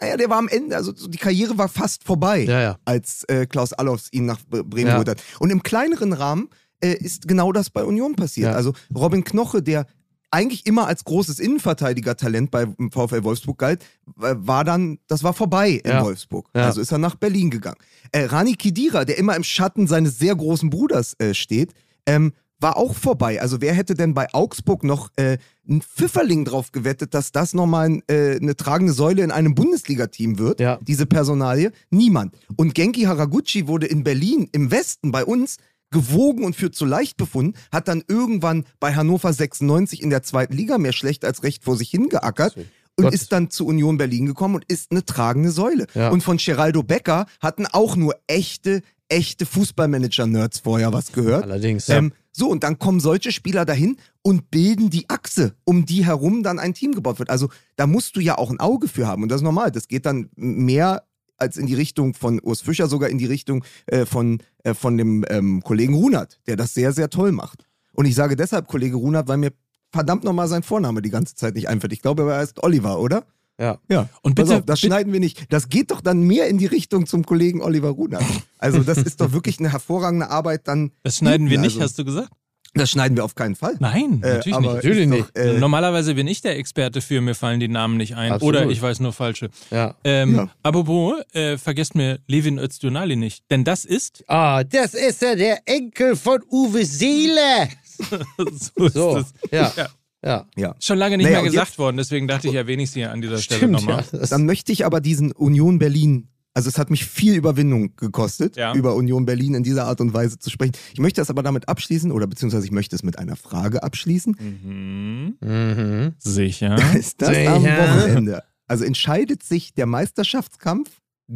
naja, der war am Ende, also so die Karriere war fast vorbei, ja, ja. als äh, Klaus Allofs ihn nach Bre- Bremen Ja. geholt hat. Und im kleineren Rahmen äh, ist genau das bei Union passiert. Also Robin Knoche, der eigentlich immer als großes Innenverteidiger-Talent bei VfL Wolfsburg galt, war dann, das war vorbei in Ja. Wolfsburg. Ja. Also ist er nach Berlin gegangen. Äh, Rani Kidira, der immer im Schatten seines sehr großen Bruders äh, steht, ähm, war auch vorbei. Also wer hätte denn bei Augsburg noch äh, ein Pfifferling drauf gewettet, dass das nochmal äh, eine tragende Säule in einem Bundesliga-Team wird, Ja. diese Personalie? Niemand. Und Genki Haraguchi wurde in Berlin, im Westen, bei uns, gewogen und für zu leicht befunden, hat dann irgendwann bei Hannover 96 in der zweiten Liga mehr schlecht als recht vor sich hingeackert und Gott. ist dann zu Union Berlin gekommen und ist eine tragende Säule. Ja. Und von Geraldo Becker hatten auch nur echte, echte Fußballmanager-Nerds vorher was gehört. Allerdings. Ähm, so, und dann kommen solche Spieler dahin und bilden die Achse, um die herum dann ein Team gebaut wird. Also da musst du ja auch ein Auge für haben. Und das ist normal. Das geht dann mehr als in die Richtung von Urs Fischer, sogar in die Richtung äh, von, äh, von dem ähm, Kollegen Runert, der das sehr, sehr toll macht. Und ich sage deshalb Kollege Runert, weil mir verdammt nochmal sein Vorname die ganze Zeit nicht einfällt. Ich glaube, er heißt Oliver, oder? Ja. Ja. Und Pass bitte- auf, das bitte- schneiden wir nicht. Das geht doch dann mehr in die Richtung zum Kollegen Oliver Runert. Also das ist doch wirklich eine hervorragende Arbeit dann. [laughs] Das schneiden wir hinten. nicht, Also, hast du gesagt? Das schneiden wir auf keinen Fall. Nein, Äh, natürlich aber nicht. Natürlich nicht. Doch, äh, Normalerweise bin ich der Experte für, mir fallen die Namen nicht ein. Absolut. Oder ich weiß nur falsche. ja. Ähm, Ja. Apropos, äh, vergesst mir Levin Öztunali nicht. Denn das ist, Ah, das ist ja der Enkel von Uwe Seele. [laughs] so ist So, es. ja. Ja. Ja. ja. schon lange nicht Naja, mehr gesagt jetzt- worden. Deswegen dachte ich, erwähne ich sie an dieser Stelle Stimmt, nochmal. ja. Dann möchte ich aber diesen Union Berlin, also es hat mich viel Überwindung gekostet, Ja. über Union Berlin in dieser Art und Weise zu sprechen. Ich möchte das aber damit abschließen, oder beziehungsweise ich möchte es mit einer Frage abschließen. Mhm. mhm. Sicher. [laughs] Ist das Sicher. am Wochenende? Also entscheidet sich der Meisterschaftskampf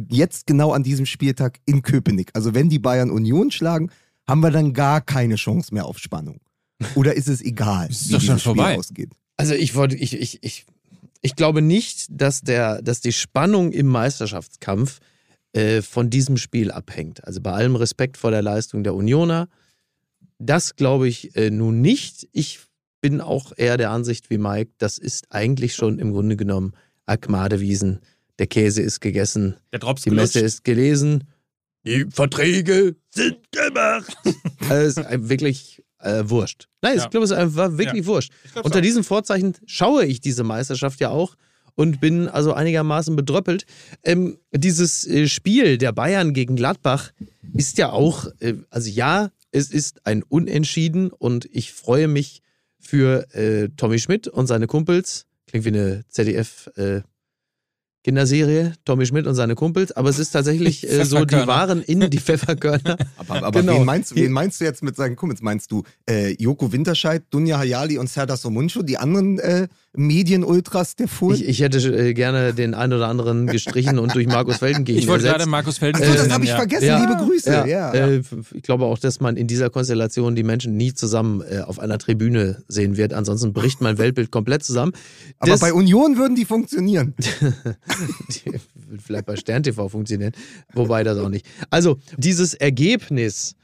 jetzt genau an diesem Spieltag in Köpenick. Also wenn die Bayern Union schlagen, haben wir dann gar keine Chance mehr auf Spannung. Oder ist es egal, Ist wie doch schon Spiel vorbei. ausgeht? Also ich wollte, ich, ich, ich, ich glaube nicht, dass der, dass die Spannung im Meisterschaftskampf äh, von diesem Spiel abhängt. Also bei allem Respekt vor der Leistung der Unioner, das glaube ich äh, nun nicht. Ich bin auch eher der Ansicht wie Mike, das ist eigentlich schon im Grunde genommen Akmadewiesen. Der Käse ist gegessen, Der Drops die Messe ist gelesen, die Verträge sind gemacht. [laughs] also es ist wirklich äh, wurscht. Nein, Ja. ich glaube, es war wirklich wurscht. Unter diesen Vorzeichen schaue ich diese Meisterschaft ja auch und bin also einigermaßen bedröppelt. Ähm, dieses äh, Spiel der Bayern gegen Gladbach ist ja auch, äh, also ja, es ist ein Unentschieden und ich freue mich für äh, Tommy Schmidt und seine Kumpels. Klingt wie eine ZDF äh, Kinderserie, Tommy Schmidt und seine Kumpels, aber es ist tatsächlich äh, so, die waren in die [laughs] Pfefferkörner. Aber, aber Genau. wen, meinst, du- wen meinst du jetzt mit seinen Kumpels? Meinst du äh, Joko Winterscheid, Dunja Hayali und Serdar Somuncu, die anderen äh, Medien-Ultras der Furt? Ich, ich hätte äh, gerne den einen oder anderen gestrichen und durch Markus Feldenkirchen Ich wollte gerade Markus Felden Achso, das nennen, habe ich ja. vergessen. Ja. Liebe Grüße. Ja, Ja, ja. Äh, ich glaube auch, dass man in dieser Konstellation die Menschen nie zusammen äh, auf einer Tribüne sehen wird. Ansonsten bricht mein Weltbild komplett zusammen. aber Das- bei Union würden die funktionieren. [laughs] [laughs] die wird vielleicht bei Stern TV funktionieren, wobei das auch nicht. Also, dieses Ergebnis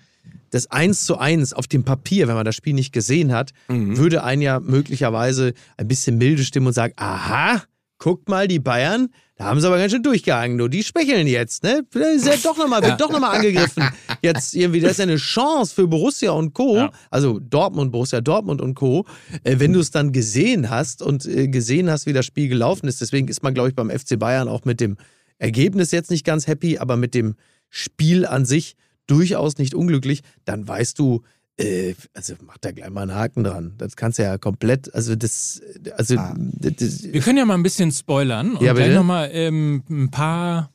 des 1 zu 1 auf dem Papier, wenn man das Spiel nicht gesehen hat, würde einen ja möglicherweise ein bisschen milde stimmen und sagen, aha, guckt mal, die Bayern, da haben sie aber ganz schön durchgehangen, nur die schwächeln jetzt, ne? Ist ja doch nochmal, wird doch nochmal angegriffen. Jetzt irgendwie, das ist ja eine Chance für Borussia und Co., Ja. also Dortmund, Borussia Dortmund und Co., äh, wenn du es dann gesehen hast und äh, gesehen hast, wie das Spiel gelaufen ist. Deswegen ist man, glaube ich, beim FC Bayern auch mit dem Ergebnis jetzt nicht ganz happy, aber mit dem Spiel an sich durchaus nicht unglücklich. Dann weißt du, also mach da gleich mal einen Haken dran. Das kannst du ja komplett, also das, also Ah. das, Wir können ja mal ein bisschen spoilern und Ja, gleich nochmal ähm, ein paar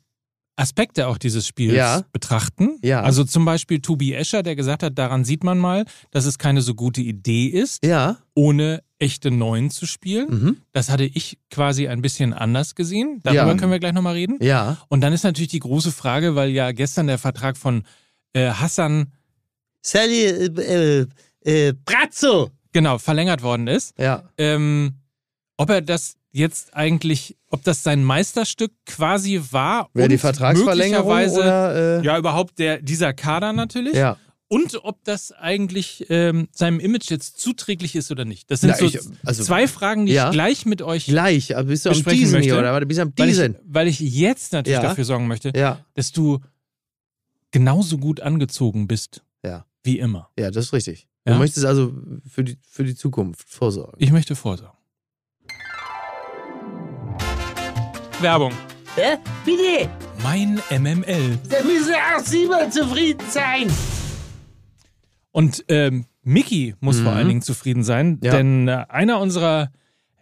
Aspekte auch dieses Spiels Ja. betrachten. Ja. Also zum Beispiel Tobi Escher, der gesagt hat, daran sieht man mal, dass es keine so gute Idee ist, ja, ohne echte Neuen zu spielen. mhm. Das hatte ich quasi ein bisschen anders gesehen. Darüber Ja. können wir gleich nochmal reden. ja. Und dann ist natürlich die große Frage, weil ja gestern der Vertrag von äh, Hassan Sally, äh, äh, äh, Brazzo. genau verlängert worden ist. Ja. ähm, ob er das jetzt eigentlich, ob das sein Meisterstück quasi war Wäre die Vertragsverlängerung oder, äh, ja überhaupt der dieser Kader natürlich ja. und ob das eigentlich ähm, seinem Image jetzt zuträglich ist oder nicht. Das sind Na, so ich- also- zwei Fragen, die Ja. ich gleich mit euch Gleich, aber bist du am besprechen Diesen möchte, hier, oder? Warte, bist du am weil ich, Diesen? weil ich jetzt natürlich Ja. dafür sorgen möchte, Ja, dass du genauso gut angezogen bist Ja. Wie immer. ja, das ist richtig. Ja? Du möchtest also für die, für die Zukunft vorsorgen. Ich möchte vorsorgen. Werbung. Hä? Bitte? Mein MML. Da müssen auch Sie mal zufrieden sein. Und ähm, Mickey muss vor allen Dingen zufrieden sein, Mhm. Ja. denn äh, einer unserer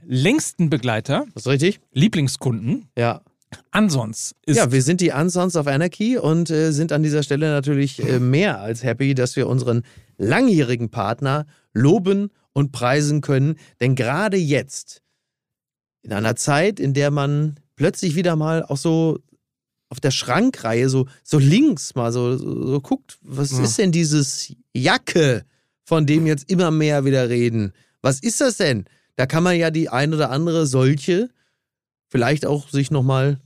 längsten Begleiter, Das ist richtig? Lieblingskunden, Ja. Ansons, ist Ja, wir sind die Unsons of Anarchy und äh, sind an dieser Stelle natürlich äh, mehr als happy, dass wir unseren langjährigen Partner loben und preisen können. Denn gerade jetzt, in einer Zeit, in der man plötzlich wieder mal auch so auf der Schrankreihe so, so links mal so, so, so guckt, was Ja. ist denn dieses Jacke, von dem jetzt immer mehr wieder reden? Was ist das denn? Da kann man ja die ein oder andere solche vielleicht auch sich nochmal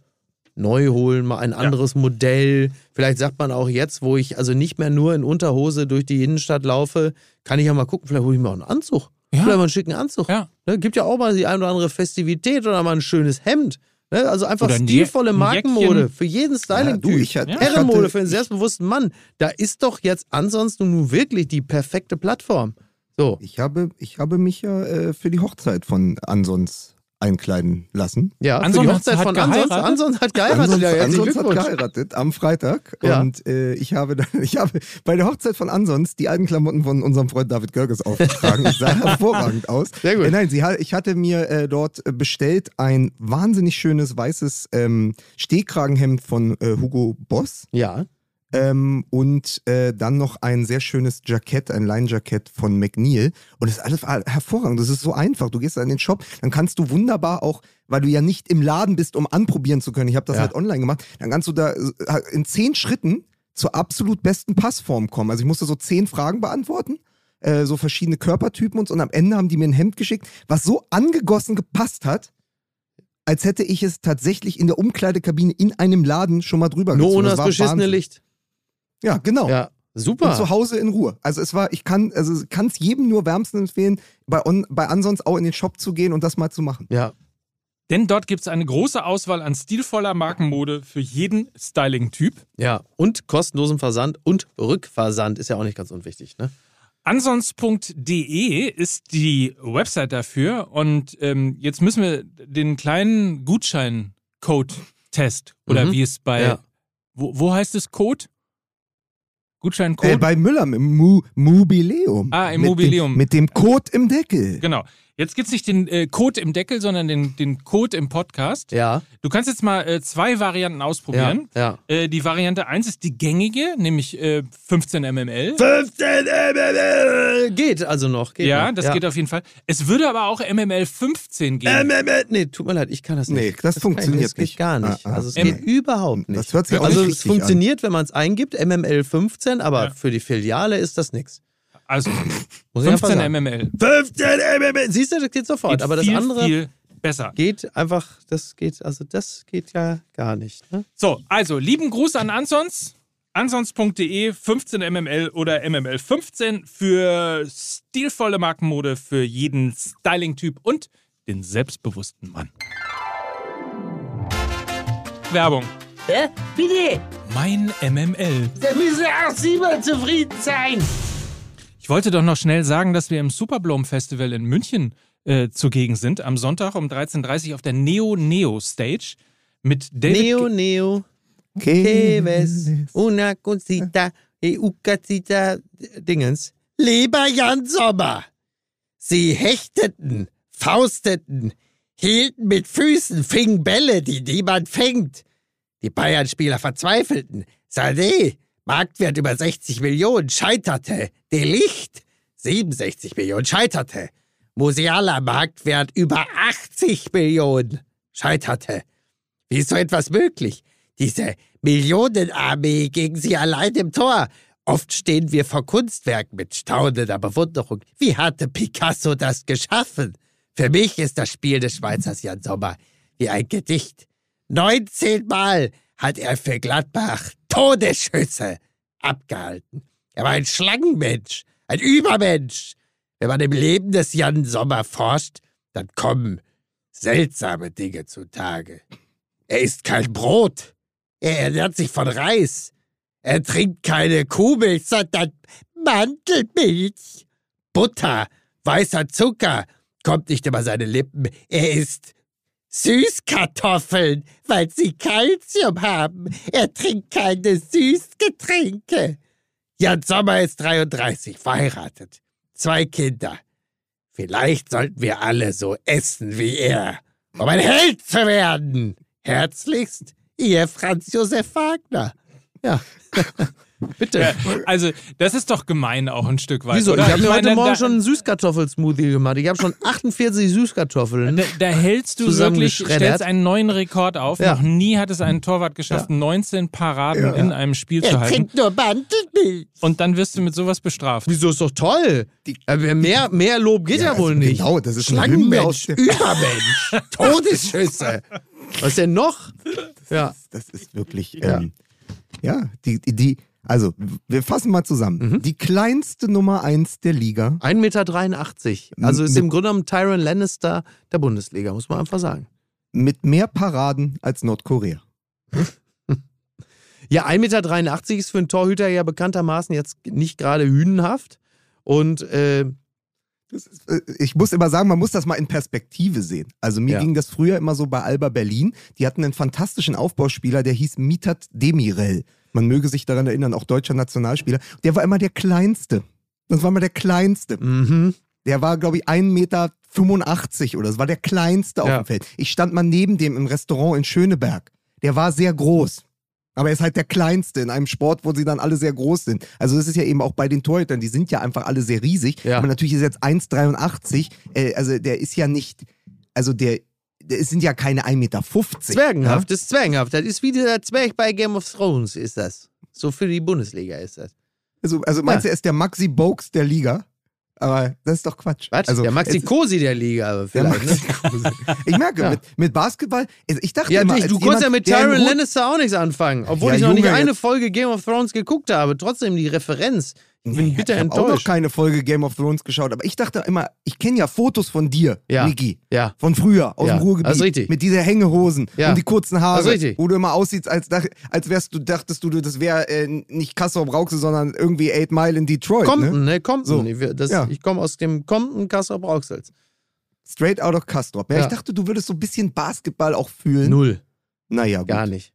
neu holen, mal ein anderes Modell. Vielleicht sagt man auch jetzt, wo ich also nicht mehr nur in Unterhose durch die Innenstadt laufe, kann ich ja mal gucken, vielleicht hole ich mir auch einen Anzug. Ja. Vielleicht mal einen schicken Anzug. Ja. Ne, gibt ja auch mal die ein oder andere Festivität oder mal ein schönes Hemd. Ne, also einfach ein stilvolle Markenmode Jäckchen. für jeden Ja, Styling-Typ. du, ich hatte, Ja. Herrenmode für einen selbstbewussten Mann. Da ist doch jetzt ansonsten nun wirklich die perfekte Plattform. So, ich habe, ich habe mich ja äh, für die Hochzeit von Ansons einkleiden lassen. ja, Anson für die hat- Hochzeit hat von geheiratet? Anson hat geheiratet. Ansons, ja, Ansons hat geheiratet am Freitag Ja. und äh, ich, habe dann, [laughs] ich habe bei der Hochzeit von Ansons die alten Klamotten von unserem Freund David Görges aufgetragen. Ich sah [laughs] hervorragend aus. Sehr gut. Äh, nein, sie, ich hatte mir äh, dort bestellt ein wahnsinnig schönes weißes ähm, Stehkragenhemd von äh, Hugo Boss. Ja, Ähm, und äh, dann noch ein sehr schönes Jackett, ein Leinjackett von McNeil. Und das ist alles her- hervorragend. Das ist so einfach. Du gehst in den Shop, dann kannst du wunderbar auch, weil du ja nicht im Laden bist, um anprobieren zu können. Ich habe das Ja. halt online gemacht. Dann kannst du da äh, in zehn Schritten zur absolut besten Passform kommen. Also ich musste so zehn Fragen beantworten. äh, So verschiedene Körpertypen und so. Und am Ende haben die mir ein Hemd geschickt, was so angegossen gepasst hat, als hätte ich es tatsächlich in der Umkleidekabine in einem Laden schon mal drüber nur gezogen. ohne das war beschissene Wahnsinn. Licht. Ja, genau. Ja, Super. Und zu Hause in Ruhe. Also es war, ich kann, also kann es jedem nur wärmstens empfehlen, bei, on, bei ansonsten auch in den Shop zu gehen und das mal zu machen. Ja. Denn dort gibt es eine große Auswahl an stilvoller Markenmode für jeden Styling-Typ. Ja. Und kostenlosen Versand und Rückversand ist ja auch nicht ganz unwichtig, ne? Ansonst.de ist die Website dafür und ähm, jetzt müssen wir den kleinen Gutscheincode-Test oder Mhm. wie es bei, Ja. wo, wo heißt es Code? Gutscheincode? Äh, bei Müller im Mu Mobileum. Ah, im mit Mobileum. Dem, mit dem Code im Deckel. genau. Jetzt gibt es nicht den äh, Code im Deckel, sondern den, den Code im Podcast. Ja. Du kannst jetzt mal äh, zwei Varianten Ja. ausprobieren. ja. Äh, die Variante 1 ist die gängige, nämlich äh, 15 mml. 15 MML! Geht also noch. Geht Ja, noch. das geht auf jeden Fall. Es würde aber auch MML 15 gehen. MML. Nee, tut mir leid, ich kann das nicht. Nee, das funktioniert das geht nicht. gar nicht. Ah, ah. Also es M- geht überhaupt nicht. Das hört sich auch also nicht es funktioniert, wenn man es eingibt, MML 15, aber Ja. für die Filiale ist das nichts. Also [laughs] Muss ich einfach 15 sagen. mml. 15 MML! Siehst du, das geht sofort. Geht aber das viel, andere viel besser. geht einfach, das geht, also das geht ja gar nicht. Ne? So, also lieben Gruß an Ansons. Ansons.de 15 mml oder mml 15 für stilvolle Markenmode für jeden Styling-Typ und den selbstbewussten Mann. Werbung. Hä? Bitte? Mein MML. Da müssen auch Sie mal zufrieden sein. Ich wollte doch noch schnell sagen, dass wir im Superblom Festival in München äh, zugegen sind. Am Sonntag um 13.30 Uhr auf der Neo Neo Stage mit David. Neo, Neo, que ves una cosita, e ucacita, Dingens. Lieber Jan Sommer, sie hechteten, fausteten, hielten mit Füßen, fingen Bälle, die niemand fängt. Die Bayern-Spieler verzweifelten. Sané, Marktwert über 60 Millionen, scheiterte. Delicht, 67 Millionen, scheiterte. Musiala, Marktwert über 80 Millionen, scheiterte. Wie ist so etwas möglich? Diese Millionenarmee gegen sie allein im Tor. Oft stehen wir vor Kunstwerken mit staunender Bewunderung. Wie hatte Picasso das geschaffen? Für mich ist das Spiel des Schweizers Jan Sommer wie ein Gedicht. 19 Mal hat er für Gladbach Todesschüsse abgehalten. Er war ein Schlangenmensch, ein Übermensch. Wenn man im Leben des Jan Sommer forscht, dann kommen seltsame Dinge zutage. Er isst kein Brot. Er ernährt sich von Reis. Er trinkt keine Kuhmilch, sondern Mandelmilch. Butter, weißer Zucker kommt nicht über seine Lippen. Er isst Süßkartoffeln, weil sie Kalzium haben. Er trinkt keine Süßgetränke. Jan Sommer ist 33, verheiratet. Zwei Kinder. Vielleicht sollten wir alle so essen wie er, um ein Held zu werden. Herzlichst, Ihr Franz Josef Wagner. Ja. [laughs] Bitte. Ja, also, das ist doch gemein auch ein Stück weit. Wieso? Oder? Ich habe mir heute Morgen schon einen Süßkartoffelsmoothie gemacht. Ich habe schon 48 Süßkartoffeln. Da, da hältst du wirklich, stellst einen neuen Rekord auf. Ja. Noch nie hat es ein Torwart geschafft, 19 Paraden in einem Spiel zu Er halten. trinkt nur. Und dann wirst du mit sowas bestraft. Wieso ist doch toll? Aber mehr, mehr Lob geht ja, Ja, wohl also nicht. genau, das ist Schlangenmensch, Übermensch, [laughs] Todesschüsse. Was denn noch? Ja. Das ist wirklich, ähm, ja, die, die, die, also wir fassen mal zusammen. Mhm. Die kleinste Nummer eins der Liga 1,83 Meter. Also ist im Grunde genommen Tyron Lannister der Bundesliga, muss man einfach sagen. mit mehr Paraden als Nordkorea. [laughs] Ja, 1,83 Meter ist für einen Torhüter ja bekanntermaßen jetzt nicht gerade hünenhaft. Und äh, ist, äh, ich muss immer sagen, man muss das mal in Perspektive sehen. Also mir Ja. ging das früher immer so bei Alba Berlin. Die hatten einen fantastischen Aufbauspieler, der hieß Mitat Demirel. Man möge sich daran erinnern, auch deutscher Nationalspieler. Der war immer der Kleinste. Das war immer der Kleinste. mhm. Der war, glaube ich, 1,85 Meter oder das war der Kleinste auf Ja. dem Feld. Ich stand mal neben dem im Restaurant in Schöneberg. Der war sehr groß. Aber er ist halt der Kleinste in einem Sport, wo sie dann alle sehr groß sind. Also das ist ja eben auch bei den Torhütern, die sind ja einfach alle sehr riesig. Ja. Aber natürlich ist jetzt 1,83, äh, also der ist ja nicht, also der, der sind ja keine 1,50 Meter. Zwergenhaft, das ist zwergenhaft. Das ist wie der Zwerg bei Game of Thrones, ist das. So für die Bundesliga ist das. Also, also meinst du, er ist der Maxi Bogues der Liga? Aber das ist doch Quatsch. Was? Also, der Maxi es- Cosi der Liga, aber Der vielleicht. Maxi ne? Ich merke, [laughs] Ja. mit, mit Basketball, also ich dachte Ja, immer, du konntest ja mit der Hut- Lannister auch nichts anfangen. Obwohl Ja, ich noch nicht Junge, eine jetzt- Folge Game of Thrones geguckt habe. Trotzdem die Referenz. Ich bin Nee, bitter ich habe auch noch enttäuscht. keine Folge Game of Thrones geschaut, aber ich dachte immer, ich kenne ja Fotos von dir, Ja. Niki. Ja. Von früher, aus Ja, dem Ruhrgebiet. das ist richtig. Mit dieser Hängehosen Ja. und die kurzen Haare. Das ist richtig. Wo du immer aussiehst, als, als wärst du, dachtest du, das wäre äh, nicht Kassel Brauxel, sondern irgendwie Eight Mile in Detroit. Compton, Ne? ne? Compton. So. Ich, das, Ja. ich komme aus dem Compton Kassel Brauxels. Straight out of Castrop. Ja, Ja. Ich dachte, du würdest so ein bisschen Basketball auch fühlen. Null. Naja, gut. Gar nicht.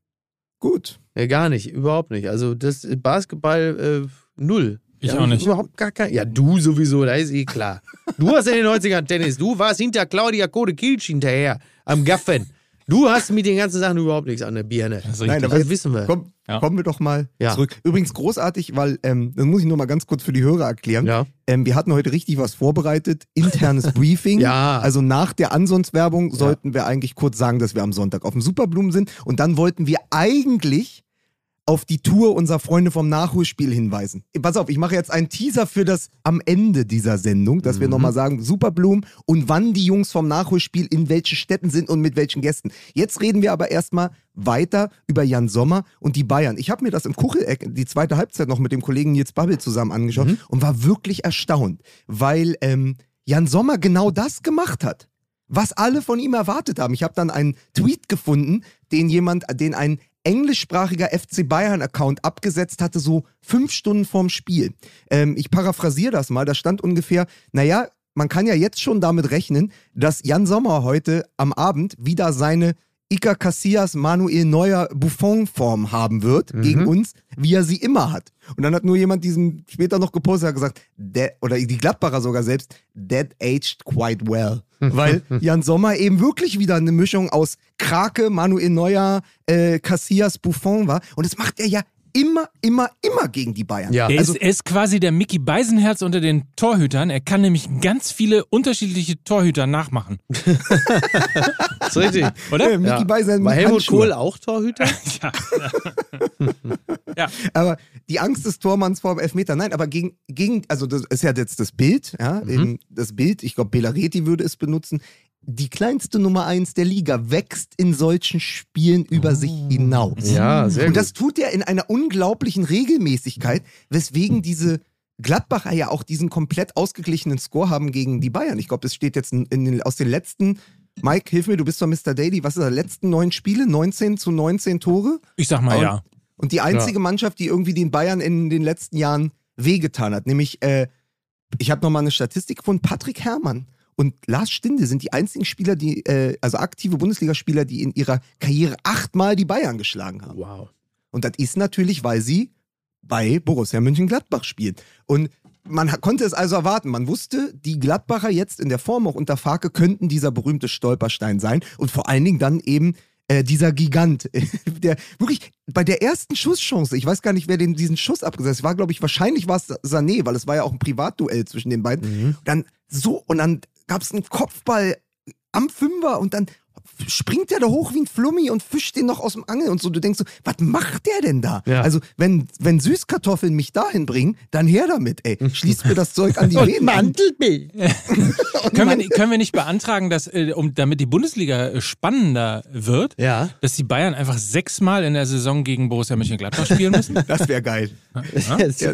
gut. Ja, gar nicht. Überhaupt nicht. Also das Basketball äh, null. Ich ja, auch nicht. Überhaupt gar kein. Ja, du sowieso, da ist eh klar. Du hast in den 90ern Tennis. Du warst hinter Claudia Kode Kilsch hinterher am Gaffen. Du hast mit den ganzen Sachen überhaupt nichts an der Birne. Das Nein, aber Das jetzt wissen wir. Komm, Ja. Kommen wir doch mal Ja. zurück. Übrigens großartig, weil, ähm, das muss ich nur mal ganz kurz für die Hörer erklären. Ja. Ähm, wir hatten heute richtig was vorbereitet. Internes [laughs] Briefing. Ja. Also nach der Ansonst-Werbung sollten wir eigentlich kurz sagen, dass wir am Sonntag auf dem Superblumen sind. Und dann wollten wir eigentlich auf die Tour unserer Freunde vom Nachholspiel hinweisen. Pass auf, ich mache jetzt einen Teaser für das am Ende dieser Sendung, dass wir nochmal sagen, Superblumen und wann die Jungs vom Nachholspiel in welche Städten sind und mit welchen Gästen. Jetzt reden wir aber erstmal weiter über Jan Sommer und die Bayern. Ich habe mir das im Kucheleck, die zweite Halbzeit noch mit dem Kollegen Nils Babbel zusammen angeschaut und war wirklich erstaunt, weil ähm, Jan Sommer genau das gemacht hat was alle von ihm erwartet haben. Ich habe dann einen Tweet gefunden, den jemand, den ein englischsprachiger FC Bayern-Account abgesetzt hatte, so fünf Stunden vorm Spiel. Ähm, ich paraphrasiere das mal, da stand ungefähr, naja, man kann ja jetzt schon damit rechnen, dass Jan Sommer heute am Abend wieder seine Iker Casillas, Manuel Neuer Buffon-Form haben wird gegen uns, wie er sie immer hat. Und dann hat nur jemand diesen später noch gepostet, hat gesagt, oder die Gladbacher sogar selbst, that aged quite well. [laughs] Weil Jan Sommer eben wirklich wieder eine Mischung aus Krake, Manuel Neuer, äh, Casillas, Buffon war. Und das macht er ja immer, immer, immer gegen die Bayern. Ja. Er, Also- ist, er ist quasi der Mickey Beisenherz unter den Torhütern. Er kann nämlich ganz viele unterschiedliche Torhüter nachmachen. [laughs] ist richtig. Oder? Äh, Mickey Ja. Beisenherz War Helmut Handschuhe. Kohl auch Torhüter? [laughs] [laughs] Aber die Angst des Tormanns vor dem Elfmeter, nein, aber gegen, gegen also das ist ja jetzt das Bild, ja, Mhm. eben das Bild, ich glaube, Belareti würde es benutzen. Die kleinste Nummer eins der Liga wächst in solchen Spielen über sich hinaus. Oh. Ja, sehr Und gut. das tut er in einer unglaublichen Regelmäßigkeit, weswegen diese Gladbacher ja auch diesen komplett ausgeglichenen Score haben gegen die Bayern. Ich glaube, das steht jetzt in, den, aus den letzten, Mike, hilf mir, du bist doch Mr. Daly, was ist das, letzten neun Spiele, 19 zu 19 Tore? Ich sag mal Und- ja. Und die einzige Mannschaft, die irgendwie den Bayern in den letzten Jahren wehgetan hat, nämlich, äh, ich habe nochmal eine Statistik von Patrick Herrmann und Lars Stinde sind die einzigen Spieler, die, äh, also aktive Bundesligaspieler, die in ihrer Karriere achtmal die Bayern geschlagen haben. Wow. Und das ist natürlich, weil sie bei Borussia Mönchengladbach spielen. Und man konnte es also erwarten. Man wusste, die Gladbacher jetzt in der Form auch unter Farke könnten dieser berühmte Stolperstein sein. Und vor allen Dingen dann eben äh, dieser Gigant, [laughs] der wirklich bei der ersten Schusschance, ich weiß gar nicht, wer den, diesen Schuss abgesetzt hat, war, glaube ich, wahrscheinlich war es Sané, weil es war ja auch ein Privatduell zwischen den beiden. Dann so, und dann gab es einen Kopfball am Fünfer und dann springt der da hoch wie ein Flummi und fischt den noch aus dem Angel und so. Du denkst so, was macht der denn da? Ja. Also, wenn, wenn Süßkartoffeln mich dahin bringen, dann her damit, ey. Schließt mir das Zeug an die [laughs] Venen. an. Mantelbild. [laughs] Können wir, nicht- können wir nicht beantragen, dass, äh, um, damit die Bundesliga äh, spannender wird, Ja. dass die Bayern einfach sechsmal in der Saison gegen Borussia Mönchengladbach spielen müssen? [laughs] Das wäre geil. Ja.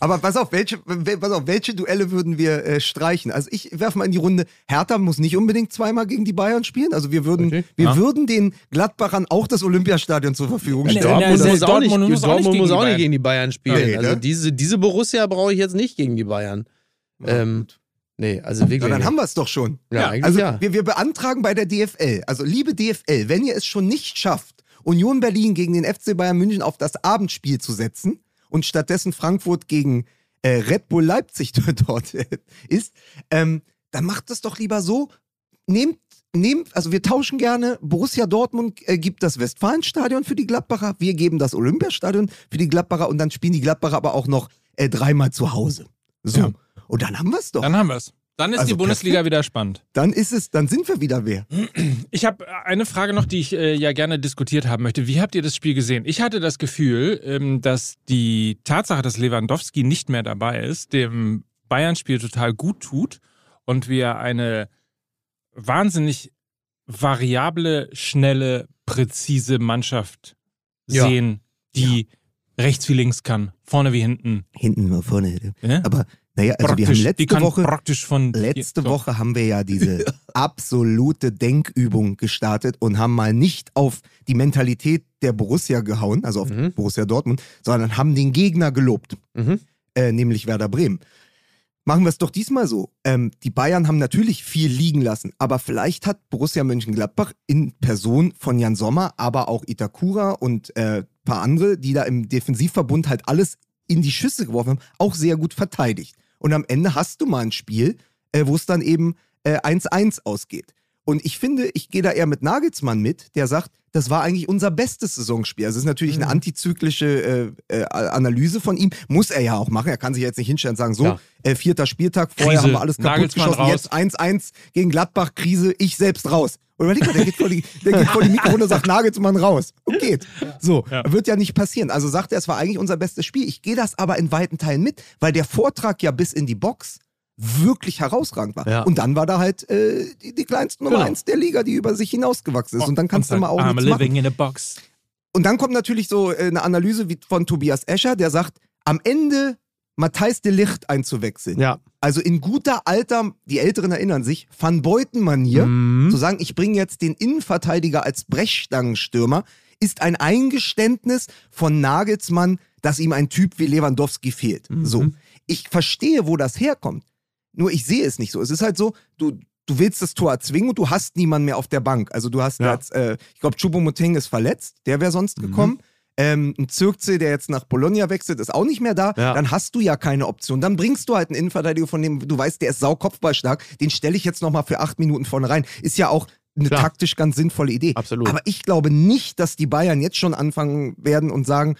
Aber pass auf, welche, wel- pass auf, welche Duelle würden wir äh, streichen? Also ich werfe mal in die Runde, Hertha muss nicht unbedingt zweimal gegen die Bayern spielen. Also wir würden, Okay. wir Ja. würden den Gladbachern auch das Olympiastadion zur Verfügung stellen. nee, Dortmund, nee, muss, auch Dortmund nicht, muss auch Dortmund nicht muss gegen auch die nicht Bayern. gegen die Bayern spielen. Nee, also ne? diese, diese Borussia brauche ich jetzt nicht gegen die Bayern. ähm, nee, also wirklich. Ja, dann haben wir es doch schon. ja, Also ja. wir, wir beantragen bei der DFL, also liebe DFL, wenn ihr es schon nicht schafft, Union Berlin gegen den FC Bayern München auf das Abendspiel zu setzen und stattdessen Frankfurt gegen äh, Red Bull Leipzig [laughs] dort ist, ähm, dann macht es doch lieber so, nehmt Nehmt, also wir tauschen gerne. Borussia Dortmund äh, gibt das Westfalenstadion für die Gladbacher, wir geben das Olympiastadion für die Gladbacher und dann spielen die Gladbacher aber auch noch äh, dreimal zu Hause. So. Ja. Und dann haben wir es doch. Dann haben wir es. Dann ist Also die Bundesliga wieder spannend. Dann ist es, dann sind wir wieder wer. Ich habe eine Frage noch, die ich äh, ja gerne diskutiert haben möchte. Wie habt ihr das Spiel gesehen? Ich hatte das Gefühl, ähm, dass die Tatsache, dass Lewandowski nicht mehr dabei ist, dem Bayern-Spiel total gut tut und wir eine wahnsinnig variable, schnelle, präzise Mannschaft Ja. sehen, die rechts wie links kann, vorne wie hinten. Hinten mal vorne. Ja? Aber naja, also wir haben Praktisch, die letzte Woche, praktisch von letzte so. Woche haben wir ja [laughs] diese absolute Denkübung gestartet und haben mal nicht auf die Mentalität der Borussia gehauen, also auf Mhm. Borussia Dortmund, sondern haben den Gegner gelobt, Mhm. äh, nämlich Werder Bremen. Machen wir es doch diesmal so. Ähm, die Bayern haben natürlich viel liegen lassen, aber vielleicht hat Borussia Mönchengladbach in Person von Jan Sommer, aber auch Itakura und äh, paar andere, die da im Defensivverbund halt alles in die Schüsse geworfen haben, auch sehr gut verteidigt. Und am Ende hast du mal ein Spiel, äh, wo es dann eben äh, 1-1 ausgeht. Und ich finde, ich gehe da eher mit Nagelsmann mit, der sagt, das war eigentlich unser bestes Saisonspiel. Also es ist natürlich Mhm. eine antizyklische äh, äh, Analyse von ihm. Muss er ja auch machen. Er kann sich jetzt nicht hinstellen und sagen, so, Ja. äh, vierter Spieltag, vorher Krise, haben wir alles kaputt Nagelsmann geschossen, raus. jetzt 1-1 gegen Gladbach, Krise, ich selbst raus. Und überleg mal, der geht vor die, [laughs] der geht vor die Mikrofone und sagt Nagelsmann raus. Und geht. So, Ja. wird ja nicht passieren. Also sagt er, es war eigentlich unser bestes Spiel. Ich gehe das aber in weiten Teilen mit, weil der Vortrag ja bis in die Box wirklich herausragend war. Ja. Und dann war da halt äh, die, die kleinste Nummer Genau. eins der Liga, die über sich hinausgewachsen ist. Und dann kannst du mal auch I'm nichts machen. living in a box. Und dann kommt natürlich so äh, eine Analyse wie von Tobias Escher, der sagt, am Ende Matthijs de Licht einzuwechseln. Ja. Also in guter alter, die Älteren erinnern sich, Van Beuten-Manier, Mhm. zu sagen, ich bringe jetzt den Innenverteidiger als Brechstangenstürmer, ist ein Eingeständnis von Nagelsmann, dass ihm ein Typ wie Lewandowski fehlt. Mhm. So. Ich verstehe, wo das herkommt. Nur ich sehe es nicht so. Es ist halt so, du, du willst das Tor erzwingen und du hast niemanden mehr auf der Bank. Also du hast Ja. jetzt, äh, ich glaube, Choupo-Moting ist verletzt, der wäre sonst Mhm. gekommen. Ähm, ein Zirkze, der jetzt nach Bologna wechselt, ist auch nicht mehr da. Ja. Dann hast du ja keine Option. Dann bringst du halt einen Innenverteidiger, von dem du weißt, der ist saukopfballstark. Den stelle ich jetzt nochmal für acht Minuten vorne rein. Ist ja auch eine Klar. taktisch ganz sinnvolle Idee. Absolut. Aber ich glaube nicht, dass die Bayern jetzt schon anfangen werden und sagen,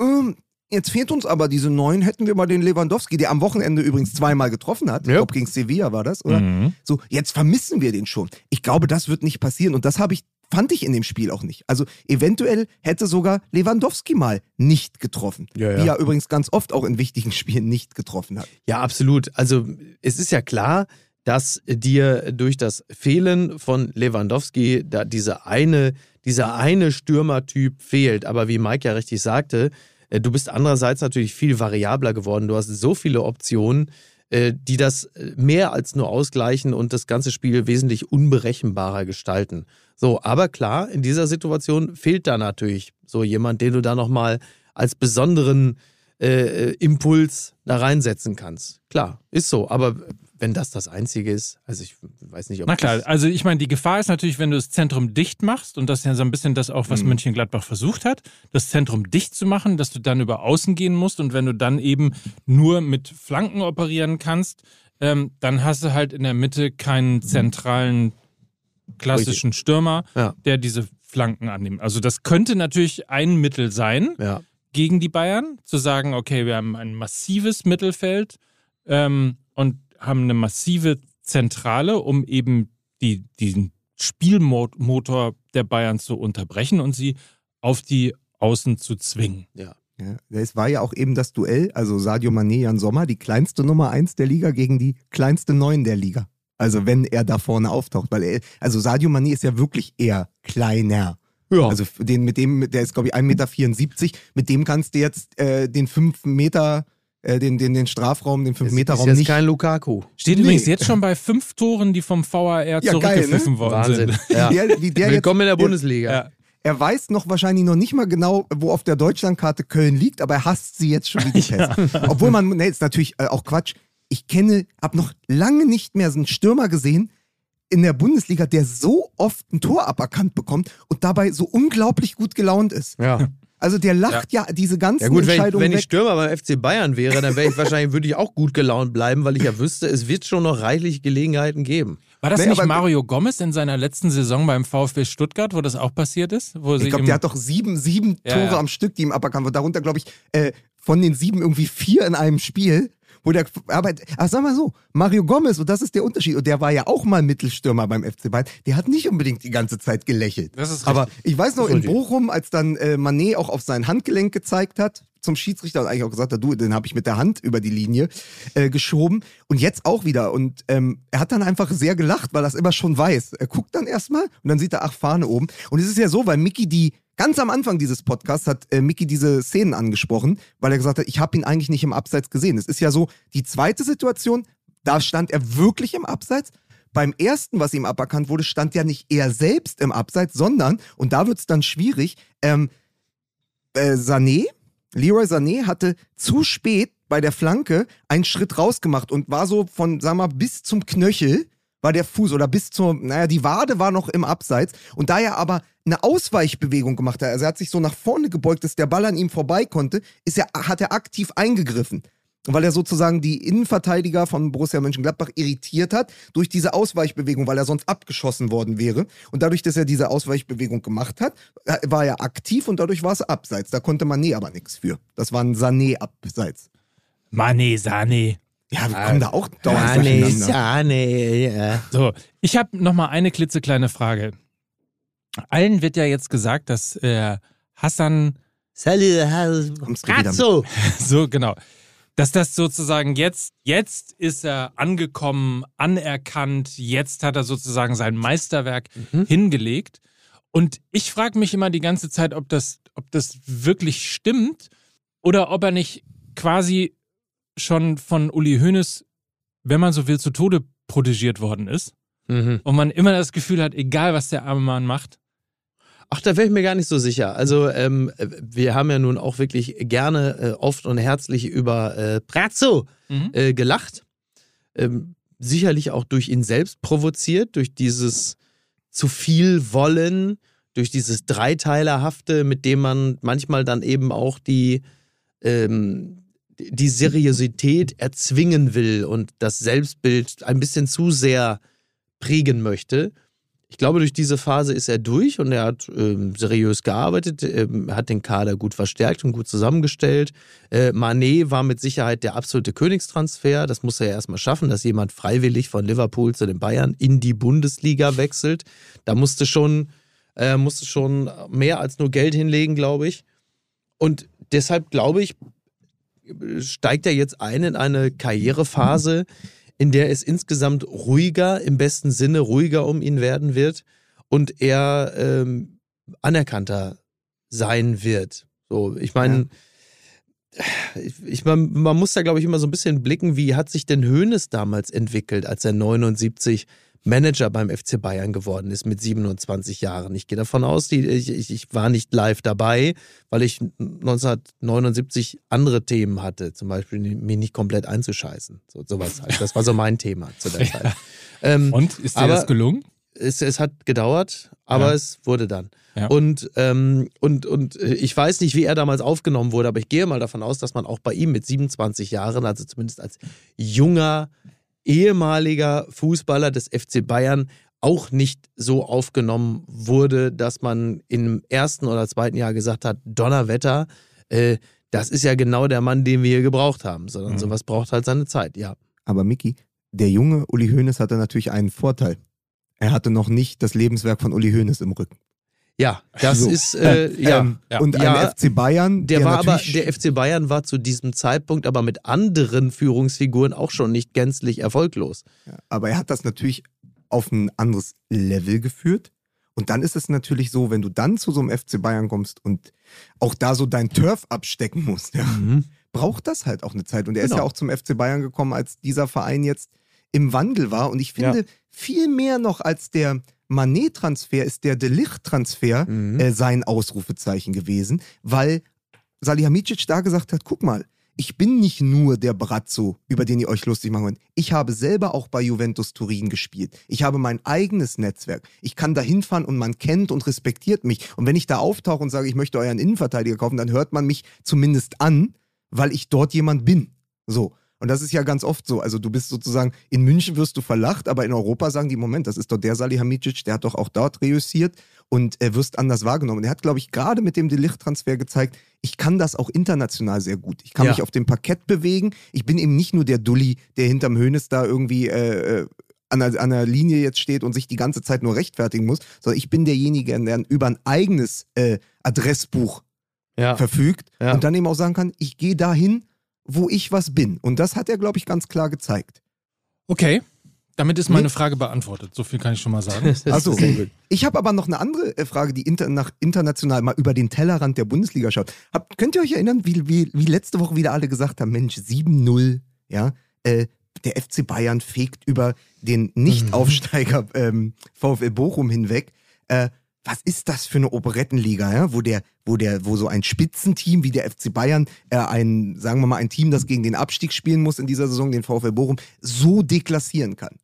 ähm, jetzt fehlt uns aber diese neun, hätten wir mal den Lewandowski, der am Wochenende übrigens zweimal getroffen hat. Ich Ja. glaube, gegen Sevilla war das, oder? Mhm. So, jetzt vermissen wir den schon. Ich glaube, das wird nicht passieren und das habe ich fand ich in dem Spiel auch nicht. Also eventuell hätte sogar Lewandowski mal nicht getroffen. Ja, ja. Wie er übrigens ganz oft auch in wichtigen [laughs] Spielen nicht getroffen hat. Ja, absolut. Also es ist ja klar, dass dir durch das Fehlen von Lewandowski da diese eine, dieser eine Stürmertyp fehlt. Aber wie Mike ja richtig sagte, du bist andererseits natürlich viel variabler geworden. Du hast so viele Optionen, äh, die das äh, mehr als nur ausgleichen und das ganze Spiel wesentlich unberechenbarer gestalten. So, aber klar, in dieser Situation fehlt da natürlich so jemand, den du da nochmal als besonderen äh, äh, Impuls da reinsetzen kannst. Klar, ist so. Aber wenn das das Einzige ist, also ich weiß nicht, ob Na klar, also ich meine, die Gefahr ist natürlich, wenn du das Zentrum dicht machst, und das ist ja so ein bisschen das auch, was Mhm. Mönchengladbach versucht hat, das Zentrum dicht zu machen, dass du dann über außen gehen musst und wenn du dann eben nur mit Flanken operieren kannst, ähm, dann hast du halt in der Mitte keinen zentralen klassischen Stürmer, Ja. der diese Flanken annimmt. Also das könnte natürlich ein Mittel sein, ja. gegen die Bayern, zu sagen, okay, wir haben ein massives Mittelfeld ähm, und haben eine massive Zentrale, um eben die, diesen Spielmotor der Bayern zu unterbrechen und sie auf die Außen zu zwingen. Ja, es war ja auch eben das Duell, also Sadio Mané, Jan Sommer, die kleinste Nummer eins der Liga gegen die kleinste neun der Liga. Also wenn er da vorne auftaucht, weil er, also Sadio Mané ist ja wirklich eher kleiner. Ja. Also den, mit dem, der ist glaube ich 1,74 Meter, mit dem kannst du jetzt äh, den 5 Meter, äh, den, den, den Strafraum, den 5 Meter ist Raum jetzt nicht. kein Lukaku. Steht Nee. übrigens jetzt schon bei fünf Toren, die vom VAR Ja, zurückgepfiffen geil, worden Wahnsinn. sind. Ja. Der, wie der jetzt, Willkommen in der Bundesliga. Ja. Er weiß noch wahrscheinlich noch nicht mal genau, wo auf der Deutschlandkarte Köln liegt, aber er hasst sie jetzt schon wie die [laughs] Pest. Obwohl man, ne, ist natürlich äh, auch Quatsch. Ich kenne, habe noch lange nicht mehr so einen Stürmer gesehen in der Bundesliga, der so oft ein Tor aberkannt bekommt und dabei so unglaublich gut gelaunt ist. Ja. Also der lacht ja, diese ganzen Ja gut, wenn ich, wenn ich weg. Stürmer beim FC Bayern wäre, dann wäre ich wahrscheinlich, würde ich auch gut gelaunt bleiben, weil ich ja wüsste, es wird schon noch reichlich Gelegenheiten geben. War das Nee, nicht aber- Mario Gomez in seiner letzten Saison beim VfB Stuttgart, wo das auch passiert ist? Wo Ich glaube, der hat doch sieben, sieben Ja, Tore ja. am Stück, die ihm aberkannt wurden. Darunter, glaube ich, äh, von den sieben irgendwie vier in einem Spiel. Wo der, aber, aber sag mal so, Mario Gomez, und das ist der Unterschied, und der war ja auch mal Mittelstürmer beim FC Bayern, der hat nicht unbedingt die ganze Zeit gelächelt. Das ist aber ich weiß noch, in richtig. Bochum, als dann äh, Manet auch auf sein Handgelenk gezeigt hat, zum Schiedsrichter und eigentlich auch gesagt hat, du, den habe ich mit der Hand über die Linie äh, geschoben und jetzt auch wieder. Und ähm, er hat dann einfach sehr gelacht, weil er das immer schon weiß. Er guckt dann erstmal und dann sieht er, ach, Fahne oben. Und es ist ja so, weil Mickey die Ganz am Anfang dieses Podcasts hat äh, Mickey diese Szenen angesprochen, weil er gesagt hat, ich habe ihn eigentlich nicht im Abseits gesehen. Es ist ja so, die zweite Situation, da stand er wirklich im Abseits. Beim ersten, was ihm aberkannt wurde, stand ja nicht er selbst im Abseits, sondern, und da wird es dann schwierig, ähm, äh, Sané, Leroy Sané hatte zu spät bei der Flanke einen Schritt rausgemacht und war so von, sag mal, bis zum Knöchel war der Fuß oder bis zur, naja, die Wade war noch im Abseits und da er aber eine Ausweichbewegung gemacht hat, also er hat sich so nach vorne gebeugt, dass der Ball an ihm vorbei konnte, ist er, hat er aktiv eingegriffen. Weil er sozusagen die Innenverteidiger von Borussia Mönchengladbach irritiert hat durch diese Ausweichbewegung, weil er sonst abgeschossen worden wäre. Und dadurch, dass er diese Ausweichbewegung gemacht hat, war er aktiv und dadurch war es abseits. Da konnte Mané aber nichts für. Das war ein Sané-Abseits. Mané, Sané. Ja, wir kommen da auch dauernd. Sahne, ja. So, ich habe noch mal eine klitzekleine Frage. Allen wird ja jetzt gesagt, dass äh, Hassan, Salut, Kommst du wieder mit? Razzo. [laughs] so genau, dass das sozusagen jetzt, jetzt ist er angekommen, anerkannt, jetzt hat er sozusagen sein Meisterwerk Mhm. hingelegt. Und ich frage mich immer die ganze Zeit, ob das, ob das wirklich stimmt oder ob er nicht quasi schon von Uli Hoeneß, wenn man so will, zu Tode protegiert worden ist. Mhm. Und man immer das Gefühl hat, egal was der arme Mann macht. Ach, da wäre ich mir gar nicht so sicher. Also, ähm, wir haben ja nun auch wirklich gerne äh, oft und herzlich über äh, Prazzo Mhm. äh, gelacht. Ähm, sicherlich auch durch ihn selbst provoziert, durch dieses zu viel Wollen, durch dieses Dreiteilerhafte, mit dem man manchmal dann eben auch die, ähm, die Seriosität erzwingen will und das Selbstbild ein bisschen zu sehr prägen möchte. Ich glaube, durch diese Phase ist er durch und er hat ähm, seriös gearbeitet, ähm, hat den Kader gut verstärkt und gut zusammengestellt. Äh, Manet war mit Sicherheit der absolute Königstransfer. Das muss er ja erstmal schaffen, dass jemand freiwillig von Liverpool zu den Bayern in die Bundesliga wechselt. Da musste schon, äh, musste schon mehr als nur Geld hinlegen, glaube ich. Und deshalb glaube ich, steigt er jetzt ein in eine Karrierephase, in der es insgesamt ruhiger, im besten Sinne ruhiger um ihn werden wird und er ähm, anerkannter sein wird. So, ich meine, ich, ich mein, man muss da, glaube ich, immer so ein bisschen blicken, wie hat sich denn Hoeneß damals entwickelt, als er 79 Manager beim FC Bayern geworden ist mit 27 Jahren. Ich gehe davon aus, die, ich, ich, war nicht live dabei, weil ich 1979 andere Themen hatte, zum Beispiel mich nicht komplett einzuscheißen. So, sowas halt. Das war so mein Thema zu der [laughs] Zeit. Ähm, Und ist dir aber- das gelungen? es, es hat gedauert, aber Ja. es wurde dann. Ja. Und, ähm, und, und äh, ich weiß nicht, wie er damals aufgenommen wurde, aber ich gehe mal davon aus, dass man auch bei ihm mit 27 Jahren, also zumindest als junger, ehemaliger Fußballer des FC Bayern, auch nicht so aufgenommen wurde, dass man im ersten oder zweiten Jahr gesagt hat, Donnerwetter, äh, das ist ja genau der Mann, den wir hier gebraucht haben, sondern Mhm. sowas braucht halt seine Zeit, ja. Aber Miki, der junge Uli Hoeneß hatte natürlich einen Vorteil. Er hatte noch nicht das Lebenswerk von Uli Hoeneß im Rücken. Ja, das So. ist, äh, ja. Ähm, ja. Und Ja. ein FC Bayern, Der, war aber, der FC Bayern war zu diesem Zeitpunkt aber mit anderen Führungsfiguren auch schon nicht gänzlich erfolglos. Ja, aber er hat das natürlich auf ein anderes Level geführt. Und dann ist es natürlich so, wenn du dann zu so einem FC Bayern kommst und auch da so dein Turf abstecken musst, ja, braucht das halt auch eine Zeit. Und er ist Genau. ja auch zum FC Bayern gekommen, als dieser Verein jetzt im Wandel war. Und ich finde, viel mehr noch als der Manet-Transfer ist der Delicht-Transfer Mhm. äh, sein Ausrufezeichen gewesen, weil Salihamidzic da gesagt hat, guck mal, ich bin nicht nur der Brazzo, über den ihr euch lustig machen wollt. Ich habe selber auch bei Juventus Turin gespielt. Ich habe mein eigenes Netzwerk. Ich kann da hinfahren und man kennt und respektiert mich. Und wenn ich da auftauche und sage, ich möchte euren Innenverteidiger kaufen, dann hört man mich zumindest an, weil ich dort jemand bin. So. Und das ist ja ganz oft so. Also du bist sozusagen, in München wirst du verlacht, aber in Europa sagen die, Moment, das ist doch der Salihamidzic, der hat doch auch dort reüssiert und er wirst anders wahrgenommen. Und er hat, glaube ich, gerade mit dem Delicht-Transfer gezeigt, ich kann das auch international sehr gut. Ich kann Ja. mich auf dem Parkett bewegen. Ich bin eben nicht nur der Dulli, der hinterm Hönes da irgendwie äh, äh, an der, an der Linie jetzt steht und sich die ganze Zeit nur rechtfertigen muss, sondern ich bin derjenige, der über ein eigenes äh, Adressbuch Ja. verfügt Ja. und dann eben auch sagen kann, ich gehe dahin, wo ich was bin. Und das hat er, glaube ich, ganz klar gezeigt. Okay. Damit ist meine Frage beantwortet. So viel kann ich schon mal sagen. [laughs] Also, ich habe aber noch eine andere äh, Frage, die inter nach international mal über den Tellerrand der Bundesliga schaut. Habt, könnt ihr euch erinnern, wie, wie, wie letzte Woche wieder alle gesagt haben, Mensch, 7-0, ja, äh, der FC Bayern fegt über den Nicht-Aufsteiger [laughs] ähm, VfL Bochum hinweg. Äh, was ist das für eine Operettenliga, ja? wo der, wo der, wo so ein Spitzenteam wie der FC Bayern, äh, ein, sagen wir mal, ein Team, das gegen den Abstieg spielen muss in dieser Saison, den VfL Bochum, so deklassieren kann.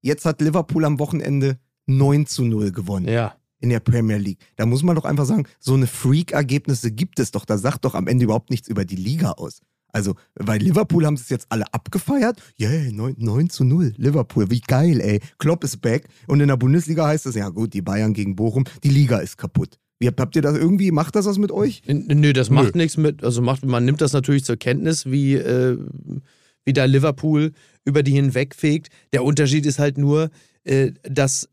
Jetzt hat Liverpool am Wochenende 9 zu 0 gewonnen Ja. in der Premier League. Da muss man doch einfach sagen, so eine Freak-Ergebnisse gibt es doch. Das sagt doch am Ende überhaupt nichts über die Liga aus. Also, bei Liverpool haben sie es jetzt alle abgefeiert. Yeah, 9, 9 zu 0. Liverpool, wie geil, ey. Klopp ist back. Und in der Bundesliga heißt es, ja gut, die Bayern gegen Bochum, die Liga ist kaputt. Wie, habt, habt ihr das irgendwie, macht das was mit euch? Nö, das macht nichts mit, also macht, man nimmt das natürlich zur Kenntnis, wie, äh, wie da Liverpool über die hinwegfegt. Der Unterschied ist halt nur, äh, dass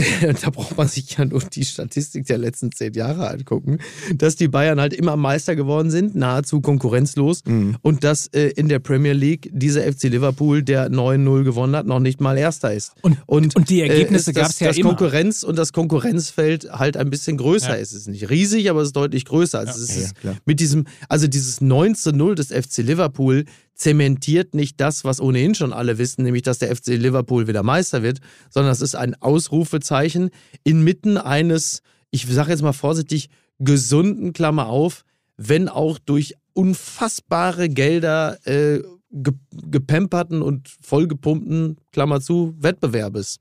[laughs] da braucht man sich ja nur die Statistik der letzten zehn Jahre angucken, dass die Bayern halt immer Meister geworden sind, nahezu konkurrenzlos. Mhm. Und dass äh, in der Premier League dieser FC Liverpool, der 9-0 gewonnen hat, noch nicht mal Erster ist. Und, und, die Ergebnisse äh, gab es ja das immer. Konkurrenz und das Konkurrenzfeld halt ein bisschen größer Ja. ist. Es ist nicht riesig, aber es ist deutlich größer. Also es Ja, ist ja, mit diesem, also dieses 9 zu 0 des FC Liverpool zementiert nicht das, was ohnehin schon alle wissen, nämlich dass der FC Liverpool wieder Meister wird, sondern es ist ein Ausrufezeichen inmitten eines, ich sage jetzt mal vorsichtig, gesunden Klammer auf, wenn auch durch unfassbare Gelder äh, ge gepamperten und vollgepumpten, Klammer zu, Wettbewerbes.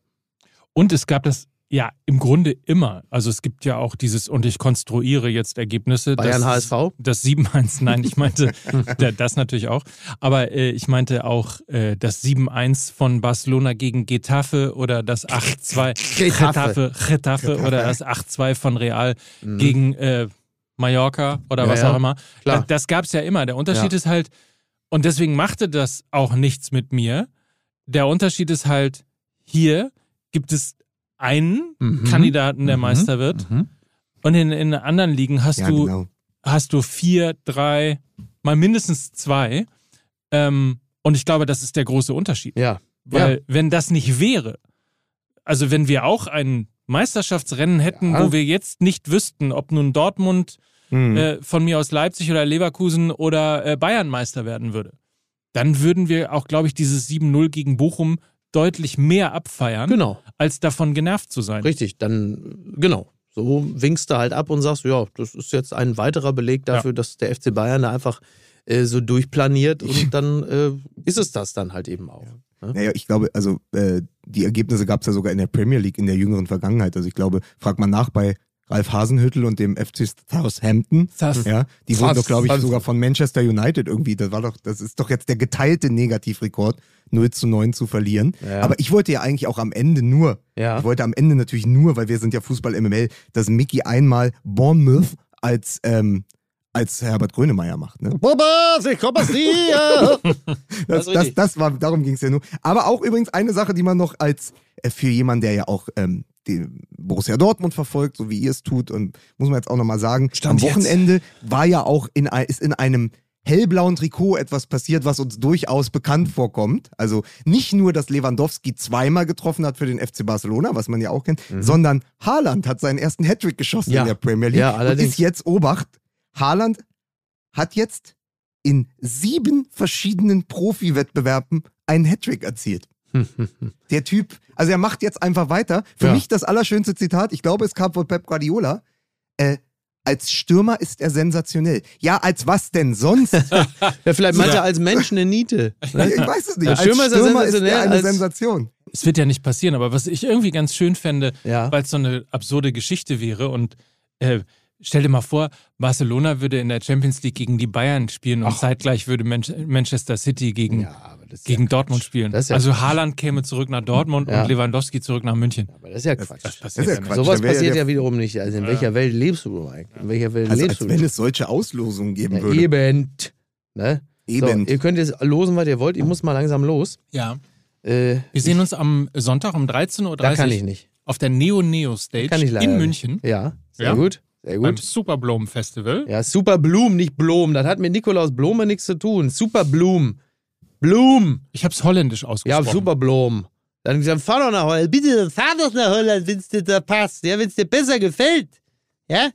Und es gab das ja im Grunde immer. Also es gibt ja auch dieses, und ich konstruiere jetzt Ergebnisse. Bayern das, HSV? Das 7-1, nein, ich meinte [laughs] da- das natürlich auch. Aber äh, ich meinte auch äh, das 7-1 von Barcelona gegen Getafe oder das 8-2 Getafe. Getafe, Getafe oder das 8-2 von Real gegen äh, Mallorca oder Ja, was ja, auch immer. klar. Das, das gab es ja immer. Der Unterschied Ja. ist halt, und deswegen machte das auch nichts mit mir. Der Unterschied ist halt, hier gibt es einen Mhm. Kandidaten, der Meister wird. Und in, in anderen Ligen hast Ja, du genau. hast du vier, drei, mal mindestens zwei. Ähm, und ich glaube, das ist der große Unterschied. Ja. Weil wenn das nicht wäre, also wenn wir auch ein Meisterschaftsrennen hätten, Ja. wo wir jetzt nicht wüssten, ob nun Dortmund Mhm. äh, von mir aus Leipzig oder Leverkusen oder äh, Bayern Meister werden würde, dann würden wir auch, glaube ich, dieses 7-0 gegen Bochum deutlich mehr abfeiern, Genau. als davon genervt zu sein. Richtig, dann, genau. So winkst du halt ab und sagst, ja, das ist jetzt ein weiterer Beleg dafür, dass der FC Bayern da einfach äh, so durchplaniert und [laughs] dann äh, ist es das dann halt eben auch. Ne? Naja, ich glaube, also äh, die Ergebnisse gab es ja sogar in der Premier League in der jüngeren Vergangenheit. Also ich glaube, frag mal nach bei Ralf Hasenhüttel und dem FC Southampton. South- Ja, die wurden doch, glaube ich, South- sogar von Manchester United irgendwie. Das war doch, das ist doch jetzt der geteilte Negativrekord, 0 zu 9 zu verlieren. Ja. Aber ich wollte ja eigentlich auch am Ende nur, Ja. ich wollte am Ende natürlich nur, weil wir sind ja Fußball MML, dass Mickey einmal Bournemouth als ähm, als Herbert Grönemeyer macht. Ne? Bubas, ich komme aus dir! [laughs] Das, Das das, das war, darum ging es ja nur. Aber auch übrigens eine Sache, die man noch als äh, für jemanden, der ja auch ähm, die Borussia Dortmund verfolgt, so wie ihr es tut, und muss man jetzt auch nochmal sagen, Stand am jetzt. Wochenende war ja auch in, ist in einem hellblauen Trikot etwas passiert, was uns durchaus bekannt vorkommt. Also nicht nur, dass Lewandowski zweimal getroffen hat für den FC Barcelona, was man ja auch kennt, sondern Haaland hat seinen ersten Hattrick geschossen Mhm. Ja. in der Premier League Ja, und allerdings. ist jetzt Obacht. Haaland hat jetzt in sieben verschiedenen Profi-Wettbewerben einen Hattrick erzielt. [laughs] Der Typ, also er macht jetzt einfach weiter. Für Ja. mich das allerschönste Zitat, ich glaube, es kam von Pep Guardiola. Äh, als Stürmer ist er sensationell. Ja, als was denn sonst? [laughs] Ja, vielleicht meint er als Mensch eine Niete. ich weiß es nicht. Als Als Stürmer ist er Stürmer ist sensationell, er eine als- Sensation. Es wird ja nicht passieren, aber was ich irgendwie ganz schön fände, Ja. weil es so eine absurde Geschichte wäre und äh, stell dir mal vor, Barcelona würde in der Champions League gegen die Bayern spielen und zeitgleich würde Manch Manchester City gegen, das ist gegen ja Dortmund spielen. Das ja also Haaland käme zurück nach Dortmund Ja. und Lewandowski zurück nach München. Aber das ist ja Quatsch. Das Das passiert ist ja ja. Quatsch. Sowas wär passiert ja wiederum nicht. Also in welcher Welt lebst du eigentlich? In welcher Welt Also lebst als du? wenn es solche Auslosungen geben ja, würde. eben. Ne? Eben. So, ihr könnt jetzt losen, was ihr wollt. Ich muss mal langsam los. Ja. Äh, Wir sehen uns am Sonntag um 13.30 Uhr da kann ich nicht. auf der Neo Neo Stage in nicht. München. Ja, sehr Ja? gut. Sehr beim gut. Superblom Festival. Ja, Super Bloom, nicht Blom. Das hat mit Nikolaus Blome nichts zu tun. Super Bloom. Bloom. Ich habe es holländisch Ja, ausgesprochen. Super Blom. Dann hab ich gesagt, fahr doch nach Holland. Bitte, fahr doch nach Holland, wenn es dir da passt. Ja, wenn es dir besser gefällt. Ja?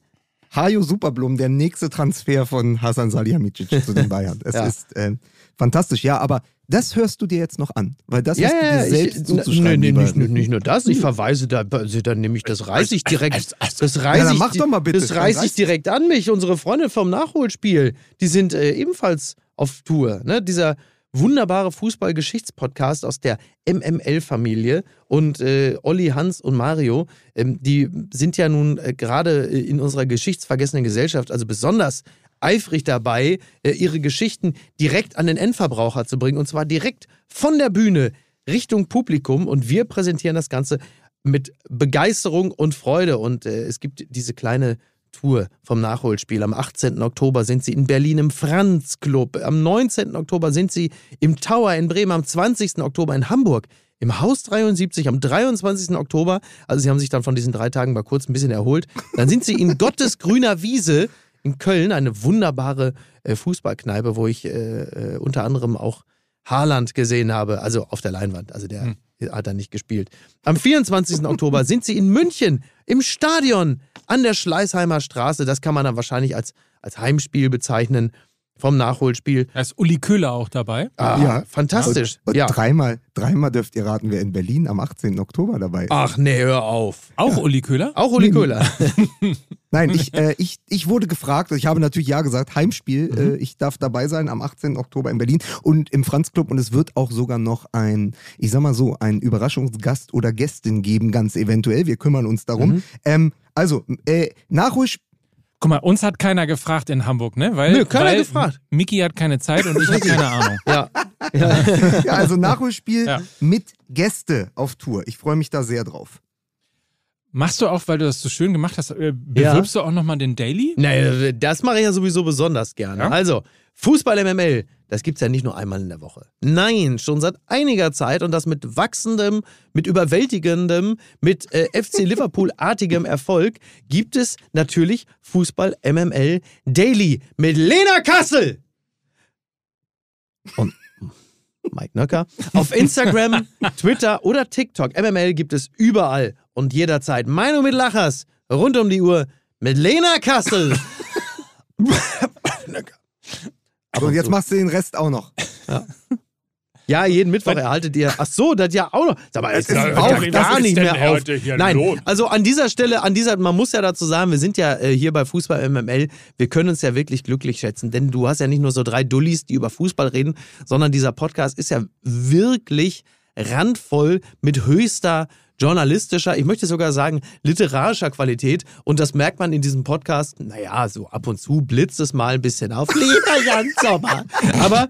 Hajo Superblum, der nächste Transfer von Hasan Salihamidzic zu den [laughs] Bayern. Es Ja. ist äh, fantastisch, ja, aber das hörst du dir jetzt noch an, weil das Ja, hast du ja, dir ja. selbst Ich, zuzuschreiben. nee, nee, nicht, nicht nur das. Ich verweise da, also dann nehme ich das reiße ich direkt. Das Ja, dann ich, mach doch mal bitte. Das reiße ich reiß- direkt an mich. Unsere Freunde vom Nachholspiel, die sind äh, ebenfalls auf Tour. Ne? Dieser wunderbare Fußball-Geschichtspodcast aus der MML-Familie und äh, Olli, Hans und Mario, ähm, die sind ja nun äh, gerade äh, in unserer geschichtsvergessenen Gesellschaft, also besonders eifrig dabei, äh, ihre Geschichten direkt an den Endverbraucher zu bringen und zwar direkt von der Bühne Richtung Publikum und wir präsentieren das Ganze mit Begeisterung und Freude und äh, es gibt diese kleine Tour vom Nachholspiel. Am 18. Oktober sind sie in Berlin im Franz Club. Am 19. Oktober sind sie im Tower in Bremen. Am 20. Oktober in Hamburg. Im Haus 73 am 23. Oktober, also sie haben sich dann von diesen drei Tagen mal kurz ein bisschen erholt, dann sind sie in [laughs] Gottes grüner Wiese in Köln, eine wunderbare äh, Fußballkneipe, wo ich äh, äh, unter anderem auch Haaland gesehen habe, also auf der Leinwand, also der hat er nicht gespielt. Am 24. [laughs] Oktober sind sie in München im Stadion an der Schleißheimer Straße. Das kann man dann wahrscheinlich als, als Heimspiel bezeichnen vom Nachholspiel. Da ist Uli Köhler auch dabei. Ah, Ja. fantastisch. Und, und ja. dreimal, dreimal dürft ihr raten, wer in Berlin am 18. Oktober dabei ist. Ach nee, hör auf. Auch Uli Köhler? Auch Uli Köhler. [laughs] [laughs] Nein, ich, [laughs] äh, ich, ich wurde gefragt, ich habe natürlich ja gesagt, Heimspiel, Mhm. äh, ich darf dabei sein am 18. Oktober in Berlin und im Franz Club und es wird auch sogar noch ein, ich sag mal so, ein Überraschungsgast oder Gästin geben, ganz eventuell. Wir kümmern uns darum. Mhm. Ähm, also, äh, Nachholspiel. Guck mal, uns hat keiner gefragt in Hamburg, ne? Weil, Nö, keiner weil gefragt. Miki hat keine Zeit und ich habe keine Ahnung. ja. [laughs] Ja, also Nachholspiel Ja. mit Gäste auf Tour. Ich freue mich da sehr drauf. Machst du auch, weil du das so schön gemacht hast, äh, bewirbst du auch nochmal den Daily? Nee, das mache ich ja sowieso besonders gerne. Ja? Also, Fußball MML, das gibt's ja nicht nur einmal in der Woche. Nein, schon seit einiger Zeit und das mit wachsendem, mit überwältigendem, mit äh, FC Liverpool-artigem Erfolg gibt es natürlich Fußball MML Daily mit Lena Kassel und Mike Nöcker. Auf Instagram, [laughs] Twitter oder TikTok. MML gibt es überall und jederzeit. Meinung mit Lachers, rund um die Uhr mit Lena Kassel. [laughs] Und jetzt machst du den Rest auch noch. Ja, jeden Mittwoch erhaltet ihr. Ach so, das ja auch noch. Sag mal, ist ist auch- was gar nicht mehr auf. heute hier Nein, los? also an dieser Stelle, an dieser, man muss ja dazu sagen, wir sind ja äh, hier bei Fußball MML. Wir können uns ja wirklich glücklich schätzen, denn du hast ja nicht nur so drei Dullis, die über Fußball reden, sondern dieser Podcast ist ja wirklich randvoll mit höchster journalistischer, ich möchte sogar sagen, literarischer Qualität. Und das merkt man in diesem Podcast. Naja, so ab und zu blitzt es mal ein bisschen auf. [laughs] Lieber Jan Sommer. Aber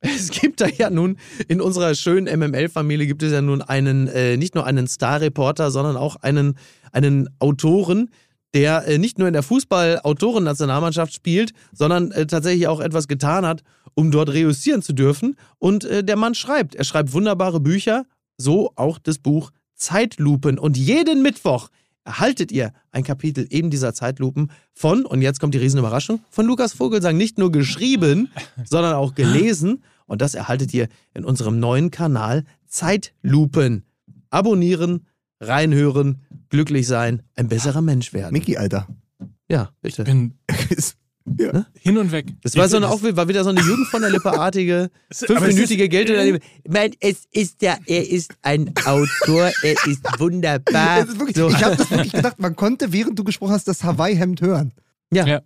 es gibt da ja nun, in unserer schönen MML-Familie gibt es ja nun einen, äh, nicht nur einen Star-Reporter, sondern auch einen, einen Autoren, der äh, nicht nur in der Fußball-Autoren-Nationalmannschaft spielt, sondern äh, tatsächlich auch etwas getan hat, um dort reüssieren zu dürfen. Und äh, der Mann schreibt. Er schreibt wunderbare Bücher, so auch das Buch Zeitlupen. Und jeden Mittwoch erhaltet ihr ein Kapitel eben dieser Zeitlupen von, und jetzt kommt die Riesenüberraschung, von Lukas Vogelsang. Nicht nur geschrieben, [laughs] sondern auch gelesen. Und das erhaltet ihr in unserem neuen Kanal Zeitlupen. Abonnieren, reinhören, glücklich sein, ein besserer Mensch werden. Mickey, Alter. Ja, bitte. Bin [laughs] ja. hin und weg. Das war, so eine, auch, war wieder so eine Jürgen von der Lippe-artige, [laughs] fünfminütige Geld. Nein, es ist ja, er ist ein Autor, er ist wunderbar. Das ist wirklich, So. Ich habe das [laughs] wirklich gedacht, man konnte, während du gesprochen hast, das Hawaii-Hemd hören. Ja. Ja.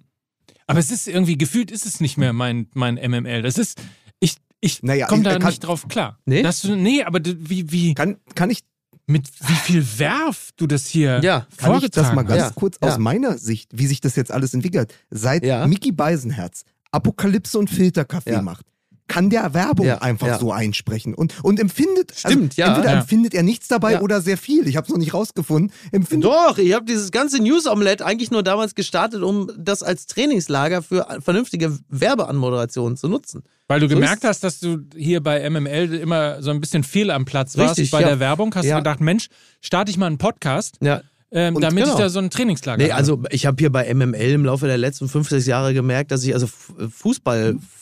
Aber es ist irgendwie, gefühlt ist es nicht mehr mein, mein MML. Das ist, ich, ich Naja, komme ich- da kann- nicht drauf klar. Nee? Dass du, nee, aber wie, wie, Kann, kann ich, mit wie viel Werf du das hier Ja, kann ich das mal ganz. Ja, kurz ja. aus meiner Sicht, wie sich das jetzt alles entwickelt? Seit Ja. Mickey Beisenherz Apokalypse und Filterkaffee Ja. macht, kann der Werbung Ja, einfach ja. so einsprechen und, und empfindet, Stimmt, ja. entweder Ja. empfindet er nichts dabei Ja. oder sehr viel. Ich habe es noch nicht rausgefunden. Empfindet Doch, ich habe dieses ganze News-Omelette eigentlich nur damals gestartet, um das als Trainingslager für vernünftige Werbeanmoderationen zu nutzen. Weil du So gemerkt hast, dass du hier bei MML immer so ein bisschen fehl am Platz warst Richtig, bei ja. der Werbung. Hast Ja. du gedacht, Mensch, starte ich mal einen Podcast Ja. Ähm, damit genau. ich da so ein Trainingslager Nee, habe. also ich habe hier bei MML im Laufe der letzten 50 Jahre gemerkt, dass ich also F-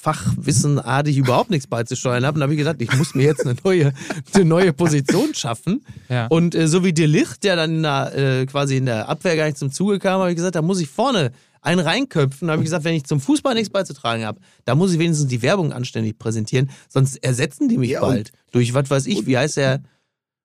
Fußballfachwissenartig überhaupt nichts beizusteuern habe. Und da habe ich gesagt, ich muss mir jetzt eine neue, [laughs] eine neue Position schaffen. Ja. Und äh, so wie De Licht, der dann in der, äh, quasi in der Abwehr gar nicht zum Zuge kam, habe ich gesagt, da muss ich vorne einen reinköpfen. Da habe ich gesagt, wenn ich zum Fußball nichts beizutragen habe, da muss ich wenigstens die Werbung anständig präsentieren, sonst ersetzen die mich Ja, bald. Durch was weiß ich, wie heißt der?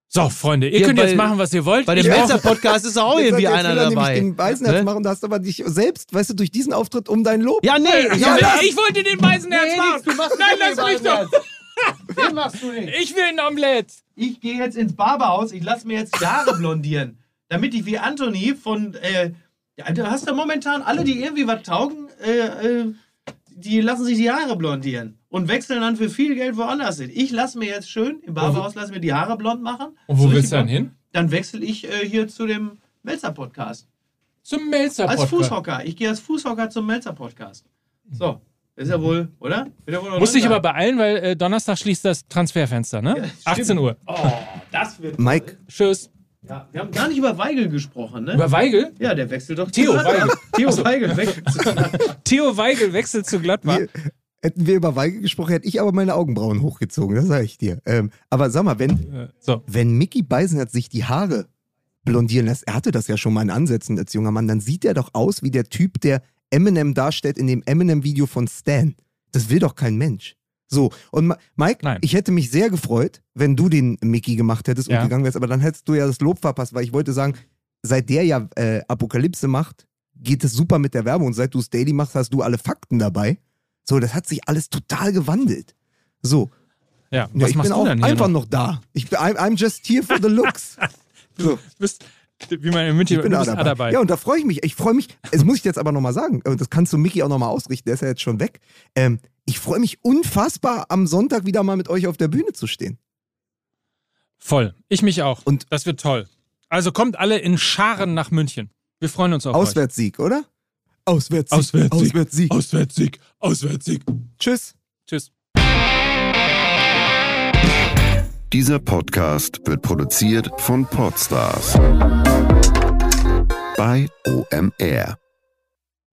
So, Freunde, ihr Hier könnt bei- jetzt machen, was ihr wollt. Bei dem Ich Melzer-Podcast ist auch [laughs] Jetzt, irgendwie jetzt einer er dabei. nämlich den Beisenherz Ne? machen, da hast du aber dich selbst, weißt du, durch diesen Auftritt um dein Lob. Ja, nee, ich Ja, hab- ich wollte den Beisenherz Nee, machen. nix, du machst Nein, nicht lass mich doch. Den machst du nicht. Ich will ein Omelett. Ich gehe jetzt ins Barberhaus, ich lasse mir jetzt die Haare blondieren. Damit ich wie Anthony von. Äh, ja, du hast ja momentan alle, die irgendwie was taugen, äh, äh, die lassen sich die Haare blondieren und wechseln dann für viel Geld woanders hin. Ich lasse mir jetzt schön im Barberhaus lasse mir die Haare blond machen. Und wo So willst du dann hin? Dann wechsle ich äh, hier zu dem Melzer-Podcast. Zum Melzer Als Fußhocker. Ich gehe als Fußhocker zum Melzer-Podcast. So, ist ja wohl, oder? Ja wohl dich drin aber beeilen, weil äh, Donnerstag schließt das Transferfenster, ne? Ja, stimmt. 18 Uhr. Oh, das wird. Mike, Tschüss. Ja, wir haben gar nicht über Weigel gesprochen, ne? Über Weigel? Ja, der wechselt doch Theo zu Gladbach. Weigel. [laughs] Theo Weigel wechselt zu Gladbach. Theo Weigel wechselt zu Gladbach. Hätten wir über Weigel gesprochen, hätte ich aber meine Augenbrauen hochgezogen, das sage ich dir. Ähm, aber sag mal, wenn, Äh, So. wenn Mickey Beisenherz sich die Haare blondieren lässt, er hatte das ja schon mal in Ansätzen als junger Mann, dann sieht er doch aus wie der Typ, der Eminem darstellt in dem Eminem-Video von Stan. Das will doch kein Mensch. So, und Ma- Mike, Nein. ich hätte mich sehr gefreut, wenn du den Mickey gemacht hättest Ja. und gegangen wärst, aber dann hättest du ja das Lob verpasst, weil ich wollte sagen, seit der ja äh, Apokalypse macht, geht es super mit der Werbung und seit du es Daily machst, hast du alle Fakten dabei. So, das hat sich alles total gewandelt. So, Ja, ja, was ich machst bin du auch denn hier einfach noch? noch da. Ich bin, I'm, I'm just here for the looks. so, [laughs] Du bist, wie man in München, ich bin du bist dabei. da dabei. Ja, und da freue ich mich. Ich freue mich, das muss ich jetzt aber nochmal sagen, und das kannst du Mickey auch nochmal ausrichten, der ist ja jetzt schon weg. Ähm, ich freue mich unfassbar, am Sonntag wieder mal mit euch auf der Bühne zu stehen. Voll. Ich mich auch. Und- das wird toll. Also kommt alle in Scharen nach München. Wir freuen uns auf Auswärtssieg, oder? Auswärtssieg. Auswärtssieg. Auswärtssieg. Auswärtssieg. Auswärtssieg. Tschüss. Tschüss. Dieser Podcast wird produziert von Podstars bei OMR.